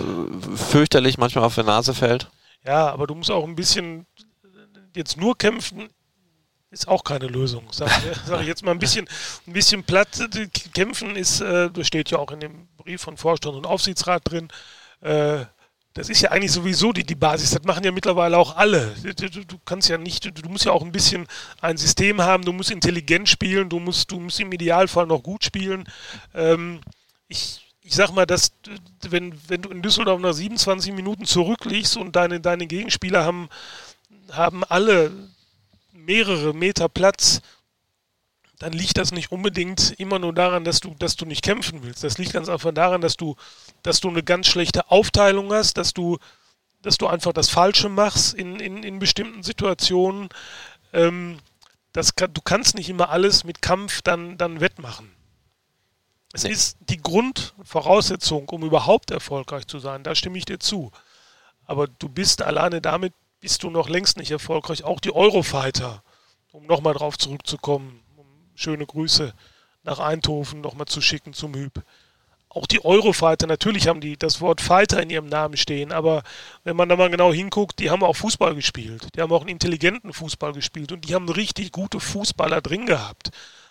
fürchterlich manchmal auf der Nase fällt? Ja, aber du musst auch ein bisschen jetzt nur kämpfen, ist auch keine Lösung. Sag, sag ich jetzt mal ein bisschen, ein bisschen platt. Kämpfen ist, äh, das steht ja auch in dem Brief von Vorstand und Aufsichtsrat drin. Das ist ja eigentlich sowieso die, die Basis. Das machen ja mittlerweile auch alle. Du, du, kannst ja nicht, du, du musst ja auch ein bisschen ein System haben. Du musst intelligent spielen. Du musst, du musst im Idealfall noch gut spielen. Ähm, ich ich sag mal, dass wenn, wenn du in Düsseldorf nach 27 Minuten zurückliegst und deine, deine Gegenspieler haben, haben alle mehrere Meter Platz, dann liegt das nicht unbedingt immer nur daran, dass du, dass du nicht kämpfen willst. Das liegt ganz einfach daran, dass du, dass du eine ganz schlechte Aufteilung hast, dass du, dass du einfach das Falsche machst in, in, in bestimmten Situationen. Ähm, das kann, du kannst nicht immer alles mit Kampf dann, dann wettmachen. Es nee. ist die Grundvoraussetzung, um überhaupt erfolgreich zu sein. Da stimme ich dir zu. Aber du bist alleine damit, bist du noch längst nicht erfolgreich. Auch die Eurofighter, um nochmal drauf zurückzukommen, schöne Grüße nach Eindhoven nochmal zu schicken zum Hüb. Auch die Eurofighter, natürlich haben die das Wort Fighter in ihrem Namen stehen, aber wenn man da mal genau hinguckt, die haben auch Fußball gespielt. Die haben auch einen intelligenten Fußball gespielt und die haben richtig gute Fußballer drin gehabt.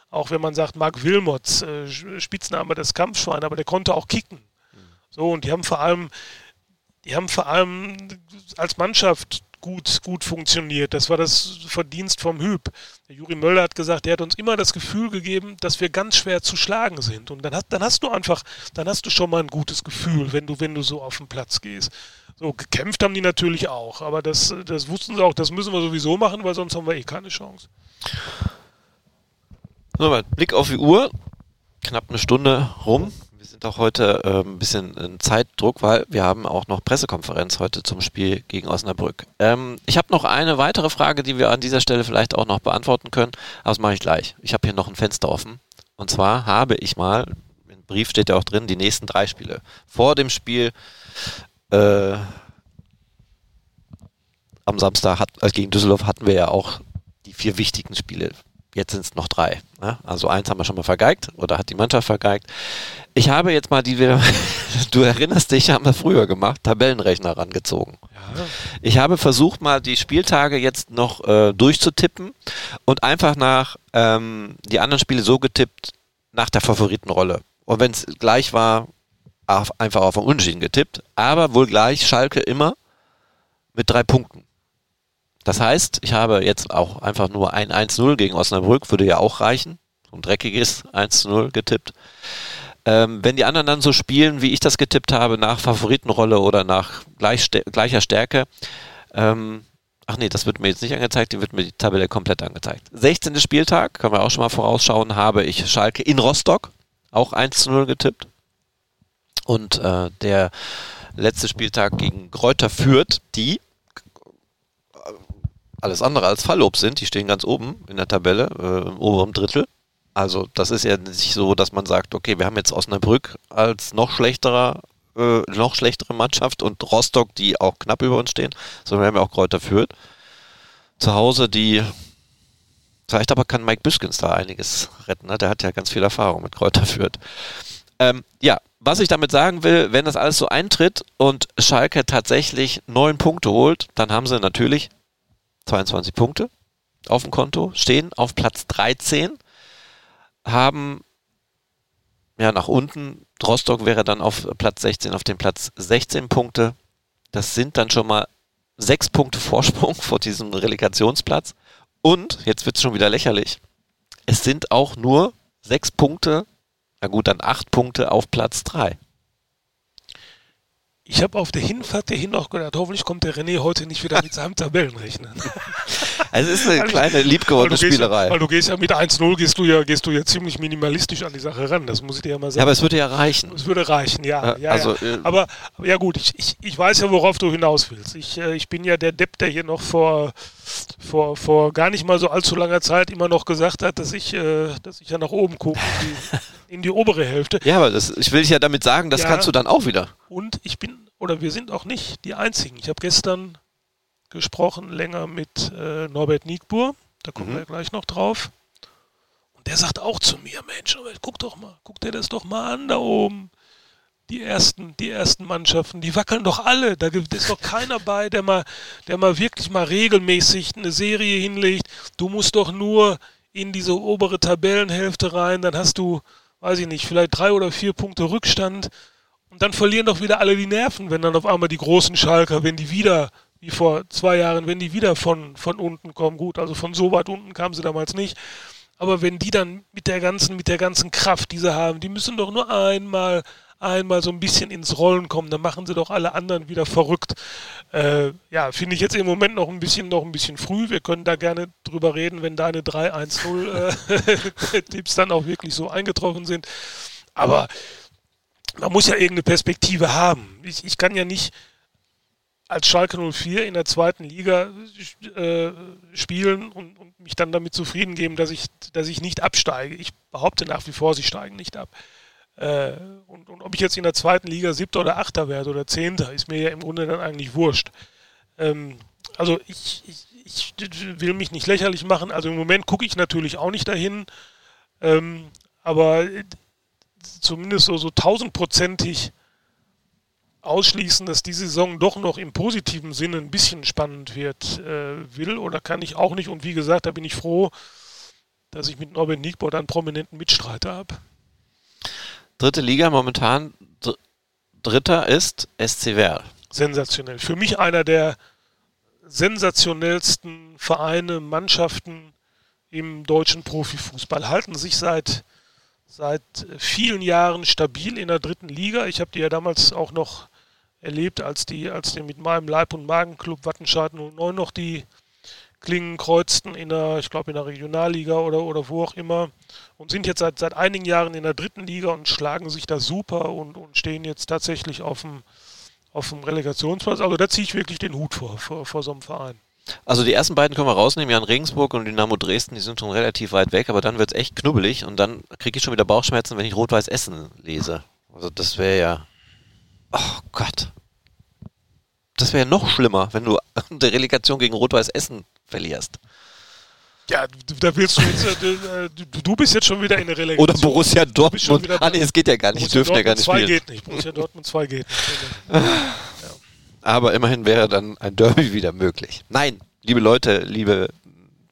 Auch wenn man sagt, Mark Wilmots, äh, Spitzname des Kampfschwein, aber der konnte auch kicken. So, und die haben vor allem, die haben vor allem als Mannschaft gut, gut funktioniert. Das war das Verdienst vom Hüb. Der Juri Möller hat gesagt, er hat uns immer das Gefühl gegeben, dass wir ganz schwer zu schlagen sind. Und dann hast, dann hast du einfach, dann hast du schon mal ein gutes Gefühl, wenn du, wenn du so auf den Platz gehst. So, gekämpft haben die natürlich auch, aber das, das wussten sie auch, das müssen wir sowieso machen, weil sonst haben wir eh keine Chance. Nochmal, Blick auf die Uhr, knapp eine Stunde rum. Sind auch heute äh, ein bisschen in Zeitdruck, weil wir haben auch noch Pressekonferenz heute zum Spiel gegen Osnabrück. Ähm, ich habe noch eine weitere Frage, die wir an dieser Stelle vielleicht auch noch beantworten können, aber das mache ich gleich. Ich habe hier noch ein Fenster offen. Und zwar habe ich mal, im Brief steht ja auch drin, die nächsten drei Spiele. Vor dem Spiel äh, am Samstag hat, also gegen Düsseldorf hatten wir ja auch die vier wichtigen Spiele Jetzt sind es noch drei. Ne? Also eins haben wir schon mal vergeigt oder hat die Mannschaft vergeigt. Ich habe jetzt mal die, du erinnerst dich, haben wir früher gemacht, Tabellenrechner rangezogen. Ja. Ich habe versucht mal die Spieltage jetzt noch äh, durchzutippen und einfach nach ähm, die anderen Spiele so getippt nach der Favoritenrolle. Und wenn es gleich war, auf, einfach auf Unentschieden getippt, aber wohl gleich Schalke immer mit drei Punkten. Das heißt, ich habe jetzt auch einfach nur ein 1-0 gegen Osnabrück, würde ja auch reichen. Ein dreckiges 1-0 getippt. Ähm, wenn die anderen dann so spielen, wie ich das getippt habe, nach Favoritenrolle oder nach gleich, gleicher Stärke, ähm, ach nee, das wird mir jetzt nicht angezeigt, die wird mir die Tabelle komplett angezeigt. 16. Spieltag, können wir auch schon mal vorausschauen, habe ich Schalke in Rostock, auch 1-0 getippt. Und äh, der letzte Spieltag gegen Kräuter führt, die alles andere als Falllob sind. Die stehen ganz oben in der Tabelle, äh, im oberen Drittel. Also das ist ja nicht so, dass man sagt, okay, wir haben jetzt Osnabrück als noch schlechterer, äh, noch schlechtere Mannschaft und Rostock, die auch knapp über uns stehen, sondern wir haben ja auch Kräuter Fürth. Zu Hause, die vielleicht aber kann Mike Bischkens da einiges retten. Ne? Der hat ja ganz viel Erfahrung mit Kräuter Fürth. Ähm, ja, was ich damit sagen will, wenn das alles so eintritt und Schalke tatsächlich neun Punkte holt, dann haben sie natürlich 22 Punkte auf dem Konto, stehen auf Platz 13, haben ja nach unten, Rostock wäre dann auf Platz 16, auf dem Platz 16 Punkte. Das sind dann schon mal sechs Punkte Vorsprung vor diesem Relegationsplatz. Und, jetzt wird es schon wieder lächerlich, es sind auch nur sechs Punkte, na gut, dann acht Punkte auf Platz 3. Ich habe auf der Hinfahrt dahin noch gedacht, hoffentlich kommt der René heute nicht wieder mit seinem Tabellenrechner. Also es ist eine kleine liebgewordene Spielerei. Ja, weil du gehst ja mit 1-0 gehst du ja gehst du ja ziemlich minimalistisch an die Sache ran. Das muss ich dir ja mal sagen. Ja, aber es würde ja reichen. Es würde reichen, ja. ja, also, ja. Äh, aber ja gut, ich, ich, ich weiß ja, worauf du hinaus willst. Ich, äh, ich bin ja der Depp, der hier noch vor, vor, vor gar nicht mal so allzu langer Zeit immer noch gesagt hat, dass ich, äh, dass ich ja nach oben gucke, in die, obere Hälfte. Ja, aber das, ich will dich ja damit sagen, das kannst du dann auch wieder. Und ich bin oder wir sind auch nicht die Einzigen. Ich habe gestern gesprochen länger mit äh, Norbert Niegbur, da kommen mhm. wir gleich noch drauf. Und der sagt auch zu mir, Mensch, guck doch mal, guck dir das doch mal an da oben. Die ersten, die ersten Mannschaften, die wackeln doch alle. Da ist doch keiner bei, der mal, der mal wirklich mal regelmäßig eine Serie hinlegt. Du musst doch nur in diese obere Tabellenhälfte rein, dann hast du, weiß ich nicht, vielleicht drei oder vier Punkte Rückstand und dann verlieren doch wieder alle die Nerven, wenn dann auf einmal die großen Schalker, wenn die wieder, wie vor zwei Jahren, wenn die wieder von, von unten kommen. Gut, also von so weit unten kamen sie damals nicht. Aber wenn die dann mit der ganzen, mit der ganzen Kraft, die sie haben, die müssen doch nur einmal, einmal so ein bisschen ins Rollen kommen, dann machen sie doch alle anderen wieder verrückt. Äh, ja, finde ich jetzt im Moment noch ein bisschen, noch ein bisschen früh. Wir können da gerne drüber reden, wenn deine 3-1-0 äh, dann auch wirklich so eingetroffen sind. Aber man muss ja irgendeine Perspektive haben. Ich, ich kann ja nicht als Schalke 04 in der zweiten Liga äh, spielen und, und, mich dann damit zufrieden geben, dass ich, dass ich nicht absteige. Ich behaupte nach wie vor, sie steigen nicht ab. Äh, und, und, ob ich jetzt in der zweiten Liga siebter oder achter werde oder zehnter, ist mir ja im Grunde dann eigentlich wurscht. Ähm, also ich, ich, ich, will mich nicht lächerlich machen. Also im Moment gucke ich natürlich auch nicht dahin. Ähm, aber zumindest so, so tausendprozentig ausschließen, dass die Saison doch noch im positiven Sinne ein bisschen spannend wird, äh, will oder kann ich auch nicht. Und wie gesagt, da bin ich froh, dass ich mit Norbert Niegbord einen prominenten Mitstreiter habe. Dritte Liga momentan, dr dritter ist SC Werl. Sensationell. Für mich einer der sensationellsten Vereine, Mannschaften im deutschen Profifußball. Halten sich seit seit vielen Jahren stabil in der dritten Liga. Ich habe die ja damals auch noch erlebt, als die, als die mit meinem Leib- und Magenclub Wattenscheid 09 noch die Klingen kreuzten in der, ich glaube in der Regionalliga oder, oder wo auch immer und sind jetzt seit, seit einigen Jahren in der dritten Liga und schlagen sich da super und, und stehen jetzt tatsächlich auf dem, auf dem Relegationsplatz. Also da ziehe ich wirklich den Hut vor, vor, vor so einem Verein. Also die ersten beiden können wir rausnehmen, Jan Regensburg und Dynamo Dresden, die sind schon relativ weit weg, aber dann wird es echt knubbelig und dann kriege ich schon wieder Bauchschmerzen, wenn ich Rot-Weiß Essen lese. Also das wäre ja. Oh Gott. Das wäre ja noch schlimmer, wenn du die Relegation gegen Rot-Weiß Essen verlierst. Ja, da willst du jetzt, äh, du, bist jetzt schon wieder in der Relegation. Oder Borussia Dortmund. Ah, nee, es geht ja gar nicht. Die dürfen ja gar nicht 2 spielen. geht nicht. Borussia Dortmund 2 geht nicht. Aber immerhin wäre dann ein Derby wieder möglich. Nein, liebe Leute, liebe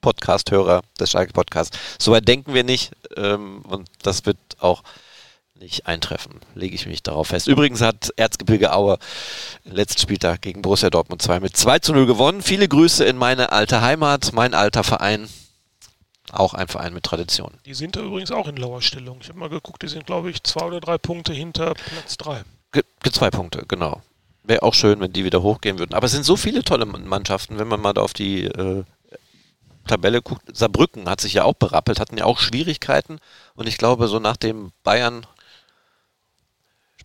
Podcast-Hörer des Schalke Podcasts, soweit denken wir nicht ähm, und das wird auch nicht eintreffen, lege ich mich darauf fest. Übrigens hat Erzgebirge Aue letzten Spieltag gegen Borussia Dortmund 2 mit 2 zu 0 gewonnen. Viele Grüße in meine alte Heimat, mein alter Verein. Auch ein Verein mit Tradition. Die sind da übrigens auch in Lauerstellung. Ich habe mal geguckt, die sind, glaube ich, zwei oder drei Punkte hinter Platz 3. Ge zwei Punkte, genau. Wäre auch schön, wenn die wieder hochgehen würden. Aber es sind so viele tolle Mannschaften, wenn man mal da auf die äh, Tabelle guckt. Saarbrücken hat sich ja auch berappelt, hatten ja auch Schwierigkeiten. Und ich glaube, so nach dem Bayern-Spiel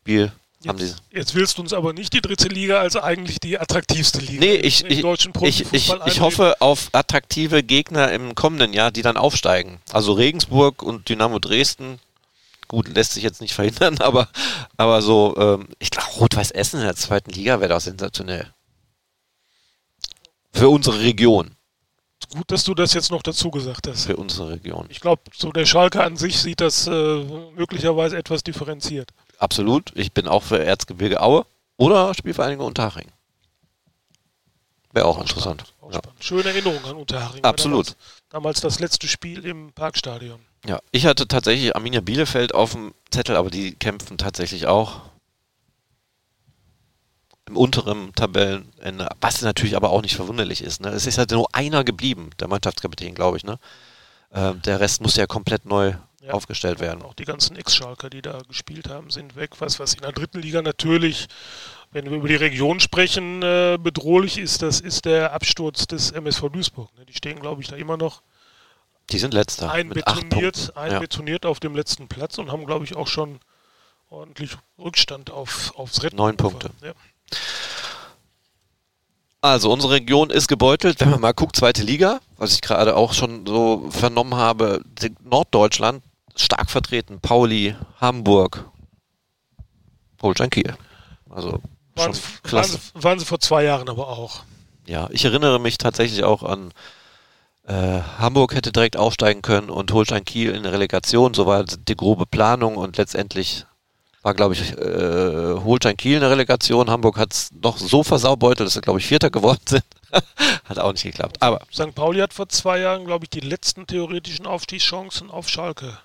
die. Jetzt, jetzt willst du uns aber nicht die dritte Liga als eigentlich die attraktivste Liga Nee, ich, im ich, deutschen ich, ich, Profifußball ich einreden. hoffe auf attraktive Gegner im kommenden Jahr, die dann aufsteigen. Also Regensburg und Dynamo Dresden. Gut, lässt sich jetzt nicht verhindern, aber, aber so, ähm, ich glaube, Rot-Weiß Essen in der zweiten Liga wäre doch sensationell. Für unsere Region. Gut, dass du das jetzt noch dazu gesagt hast. Für unsere Region. Ich glaube, so der Schalke an sich sieht das äh, möglicherweise etwas differenziert. Absolut. Ich bin auch für Erzgebirge Aue oder Spielvereinigung Unterhaching. Wäre auch interessant. Spannend, auch Ja. spannend. Schöne Erinnerung an Unterhaching. Absolut. Damals, damals das letzte Spiel im Parkstadion. Ja, ich hatte tatsächlich Arminia Bielefeld auf dem Zettel, aber die kämpfen tatsächlich auch im unteren Tabellenende, was natürlich aber auch nicht verwunderlich ist. Ne? Es ist halt nur einer geblieben, der Mannschaftskapitän, glaube ich. Ne? Ähm, der Rest muss ja komplett neu Ja. aufgestellt werden. Auch die ganzen Ex-Schalker, die da gespielt haben, sind weg. Was, was in der dritten Liga natürlich, wenn wir über die Region sprechen, äh, bedrohlich ist, das ist der Absturz des MSV Duisburg. Ne? Die stehen, glaube ich, da immer noch Die sind letzter einbetoniert, Punkten. Ja. einbetoniert auf dem letzten Platz und haben, glaube ich, auch schon ordentlich Rückstand auf, aufs Retten. Neun Punkte. Ja. Also unsere Region ist gebeutelt, wenn man mal guckt, zweite Liga, was ich gerade auch schon so vernommen habe, Norddeutschland stark vertreten, Pauli, Hamburg, Holstein Kiel. Also Waren, schon sie- waren, klasse. sie, waren sie vor zwei Jahren aber auch. Ja, ich erinnere mich tatsächlich auch an äh, Hamburg hätte direkt aufsteigen können und Holstein Kiel in der Relegation, so war die grobe Planung und letztendlich war, glaube ich, äh, Holstein Kiel in der Relegation. Hamburg hat es noch so versaubeutelt, dass sie, glaube ich, Vierter geworden sind. hat auch nicht geklappt. Aber St. Pauli hat vor zwei Jahren, glaube ich, die letzten theoretischen Aufstiegschancen auf Schalke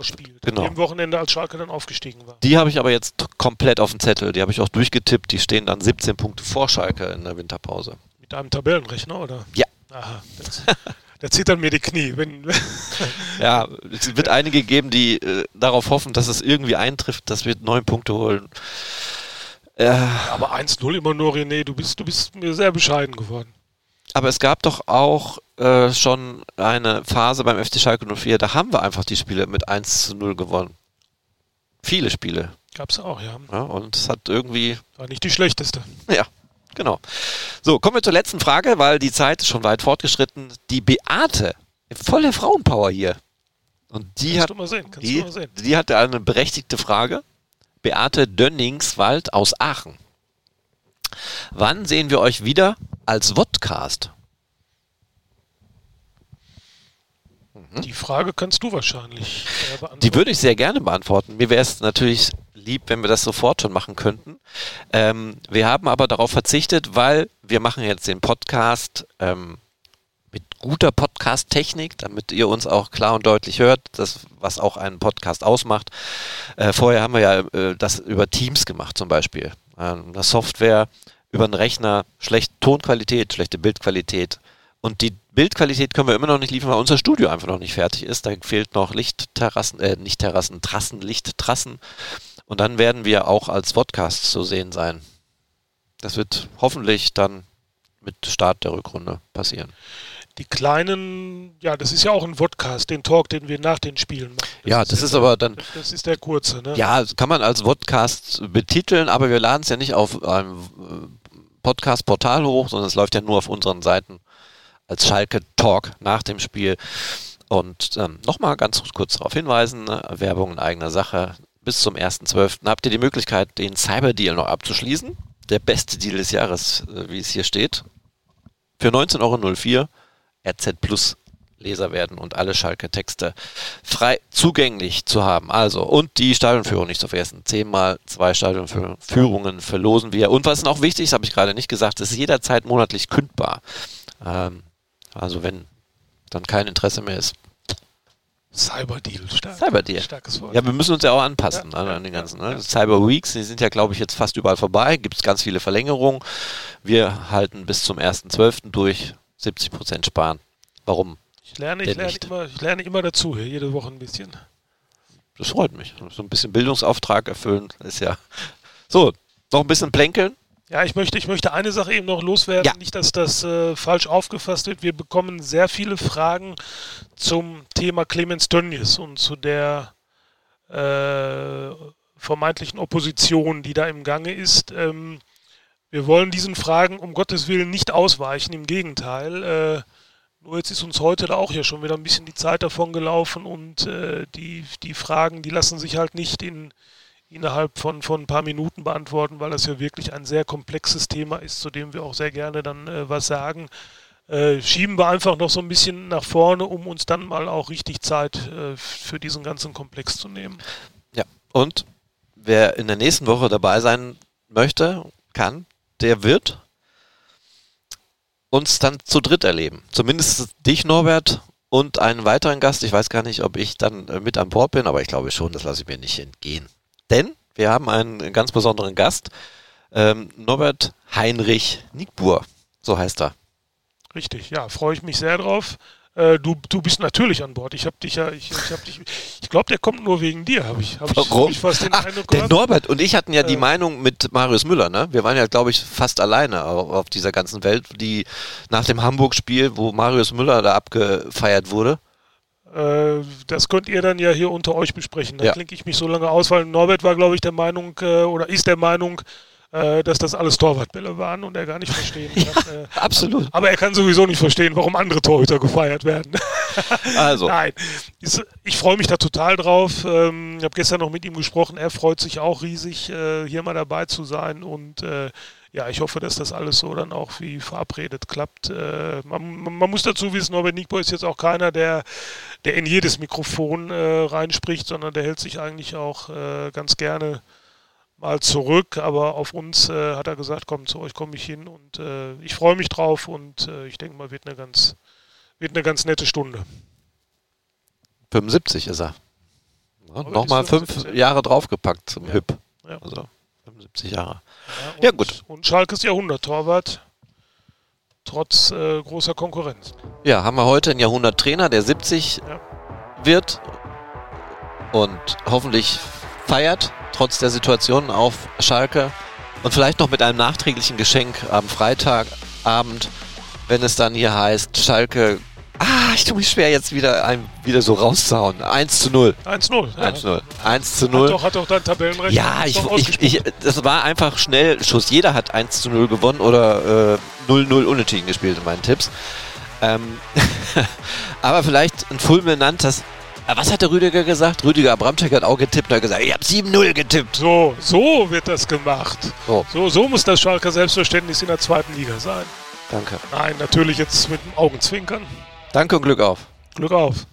verspielt. Genau. Dem Wochenende, als Schalke dann aufgestiegen war. Die habe ich aber jetzt komplett auf dem Zettel. Die habe ich auch durchgetippt. Die stehen dann 17 Punkte vor Schalke in der Winterpause. Mit einem Tabellenrechner, oder? Ja. Aha, da zittern mir die Knie. Wenn, Ja, es wird einige geben, die äh, darauf hoffen, dass es irgendwie eintrifft, dass wir neun Punkte holen. Äh, aber 1-0 immer nur, René, du bist, du bist mir sehr bescheiden geworden. Aber es gab doch auch äh, schon eine Phase beim FC Schalke 04, da haben wir einfach die Spiele mit 1 zu 0 gewonnen. Viele Spiele. Gab's auch, ja. Ja, und es hat irgendwie War nicht die schlechteste. Ja, genau. So, kommen wir zur letzten Frage, weil die Zeit ist schon weit fortgeschritten. Die Beate, volle Frauenpower hier. Und die Kannst hat, du mal sehen, kannst die, du mal sehen. die hatte eine berechtigte Frage. Beate Dönningswald aus Aachen. Wann sehen wir euch wieder als Vodcast? Die Frage kannst du wahrscheinlich äh, beantworten. Die würde ich sehr gerne beantworten. Mir wäre es natürlich lieb, wenn wir das sofort schon machen könnten. Ähm, wir haben aber darauf verzichtet, weil wir machen jetzt den Podcast ähm, mit guter Podcast-Technik, damit ihr uns auch klar und deutlich hört, das, was auch einen Podcast ausmacht. Äh, vorher haben wir ja äh, das über Teams gemacht zum Beispiel. Ähm, eine Software über einen Rechner, schlechte Tonqualität, schlechte Bildqualität. Und die Bildqualität können wir immer noch nicht liefern, weil unser Studio einfach noch nicht fertig ist. Da fehlt noch Lichtterrassen, äh, nicht Terrassen, Trassen, Lichttrassen. Und dann werden wir auch als Podcast zu sehen sein. Das wird hoffentlich dann mit Start der Rückrunde passieren. Die kleinen, ja, das ist ja auch ein Podcast, den Talk, den wir nach den Spielen machen. Ja, das ja ist der- aber dann, Das ist der kurze, ne? ja, das kann man als Podcast betiteln, aber wir laden es ja nicht auf einem äh, Podcast-Portal hoch, sondern es läuft ja nur auf unseren Seiten als Schalke Talk nach dem Spiel. Und ähm, nochmal ganz kurz darauf hinweisen, ne, Werbung in eigener Sache. Bis zum 1.12. habt ihr die Möglichkeit, den Cyber-Deal noch abzuschließen. Der beste Deal des Jahres, äh, wie es hier steht. Für 19,04 Euro RZ Plus Leser werden und alle Schalke-Texte frei zugänglich zu haben. Also, und die Stadionführung nicht zu vergessen. Zehnmal zwei Stadionführungen verlosen wir. Und was noch wichtig ist, habe ich gerade nicht gesagt, ist jederzeit monatlich kündbar. Ähm, also, wenn dann kein Interesse mehr ist. Cyberdeal, stark, Cyberdeal. starkes Wort. Ja, wir müssen uns ja auch anpassen Ja, an, den ganzen. Ne? ja. Cyber Weeks, die sind ja, glaube ich, jetzt fast überall vorbei. Gibt es ganz viele Verlängerungen. Wir halten bis zum 1.12. durch 70% sparen. Warum? Ich lerne, ich lerne, nicht. immer, ich lerne immer dazu, hier, jede Woche ein bisschen. Das freut mich. So ein bisschen Bildungsauftrag erfüllen ist ja. So, noch ein bisschen plänkeln. Ja, ich möchte, ich möchte eine Sache eben noch loswerden. Ja. Nicht, dass das äh, falsch aufgefasst wird. Wir bekommen sehr viele Fragen zum Thema Clemens Tönnies und zu der äh, vermeintlichen Opposition, die da im Gange ist. Ähm, wir wollen diesen Fragen um Gottes Willen nicht ausweichen, im Gegenteil. Äh, nur jetzt ist uns heute da auch ja schon wieder ein bisschen die Zeit davon gelaufen und äh, die, die Fragen, die lassen sich halt nicht in, innerhalb von, von ein paar Minuten beantworten, weil das ja wirklich ein sehr komplexes Thema ist, zu dem wir auch sehr gerne dann äh, was sagen. Äh, schieben wir einfach noch so ein bisschen nach vorne, um uns dann mal auch richtig Zeit äh, für diesen ganzen Komplex zu nehmen. Ja. Und wer in der nächsten Woche dabei sein möchte, kann, der wird uns dann zu dritt erleben. Zumindest dich, Norbert, und einen weiteren Gast. Ich weiß gar nicht, ob ich dann äh, mit an Bord bin, aber ich glaube schon, das lasse ich mir nicht entgehen. Denn wir haben einen ganz besonderen Gast, ähm, Norbert Heinrich Nickbur. So heißt er. Richtig, ja, freue ich mich sehr drauf. Äh, du, du bist natürlich an Bord. Ich habe dich ja, ich, ich habe dich, ich glaube, der kommt nur wegen dir, habe ich, ich, hab Warum? ich fast den Ach, Eindruck der. Norbert und ich hatten ja die Äh. Meinung mit Marius Müller, ne? Wir waren ja, glaube ich, fast alleine auf, auf dieser ganzen Welt, die nach dem Hamburg-Spiel, wo Marius Müller da abgefeiert wurde. Äh, das könnt ihr dann ja hier unter euch besprechen. Da Ja. klinke ich mich so lange aus, weil Norbert war, glaube ich, der Meinung äh, oder ist der Meinung, äh, dass das alles Torwartbälle waren und er gar nicht verstehen kann. äh, Absolut. aber er kann sowieso nicht verstehen, warum andere Torhüter gefeiert werden. Also, Nein, ich freue mich da total drauf. Ähm, ich habe gestern noch mit ihm gesprochen. Er freut sich auch riesig, äh, hier mal dabei zu sein. Und äh, ja, ich hoffe, dass das alles so dann auch wie verabredet klappt. Äh, man, man man muss dazu wissen, Norbert Nickbo ist jetzt auch keiner, der, der in jedes Mikrofon äh, reinspricht, sondern der hält sich eigentlich auch äh, ganz gerne mal zurück. Aber auf uns äh, hat er gesagt, komm, zu euch komme ich hin. Und äh, ich freue mich drauf und äh, ich denke mal, wird eine ganz, wird eine ganz nette Stunde. 75 ist er. Ja, Nochmal fünf 75. Jahre draufgepackt zum Ja. Hüb. Ja. Also 75 Jahre. Ja, Ja, und, gut. Und Schalkes Jahrhundert-Torwart, trotz äh, großer Konkurrenz. Ja, haben wir heute einen Jahrhunderttrainer, der 70 Ja. wird und hoffentlich feiert, trotz der Situation auf Schalke. Und vielleicht noch mit einem nachträglichen Geschenk am Freitagabend, wenn es dann hier heißt, Schalke. Ah, ich tue mich schwer jetzt wieder, ein, wieder so rauszuhauen. 1 zu 0. 1-0. Ja. 1 zu 0. 1 zu Hat 0. doch, hat doch dein Tabellenrecht Ja, ich, ich, ich, das war einfach Schnellschuss. Jeder hat 1 zu 0 gewonnen oder äh, 0-0 unentschieden gespielt in meinen Tipps. Ähm, aber vielleicht ein fulminantes. Was hat der Rüdiger gesagt? Rüdiger Abramczyk hat auch getippt und hat gesagt, ich habe 7-0 getippt. So, so wird das gemacht. So, So, so muss das Schalker Selbstverständnis in der zweiten Liga sein. danke. Nein, natürlich jetzt mit dem Augenzwinkern. Danke und Glück auf. Glück auf.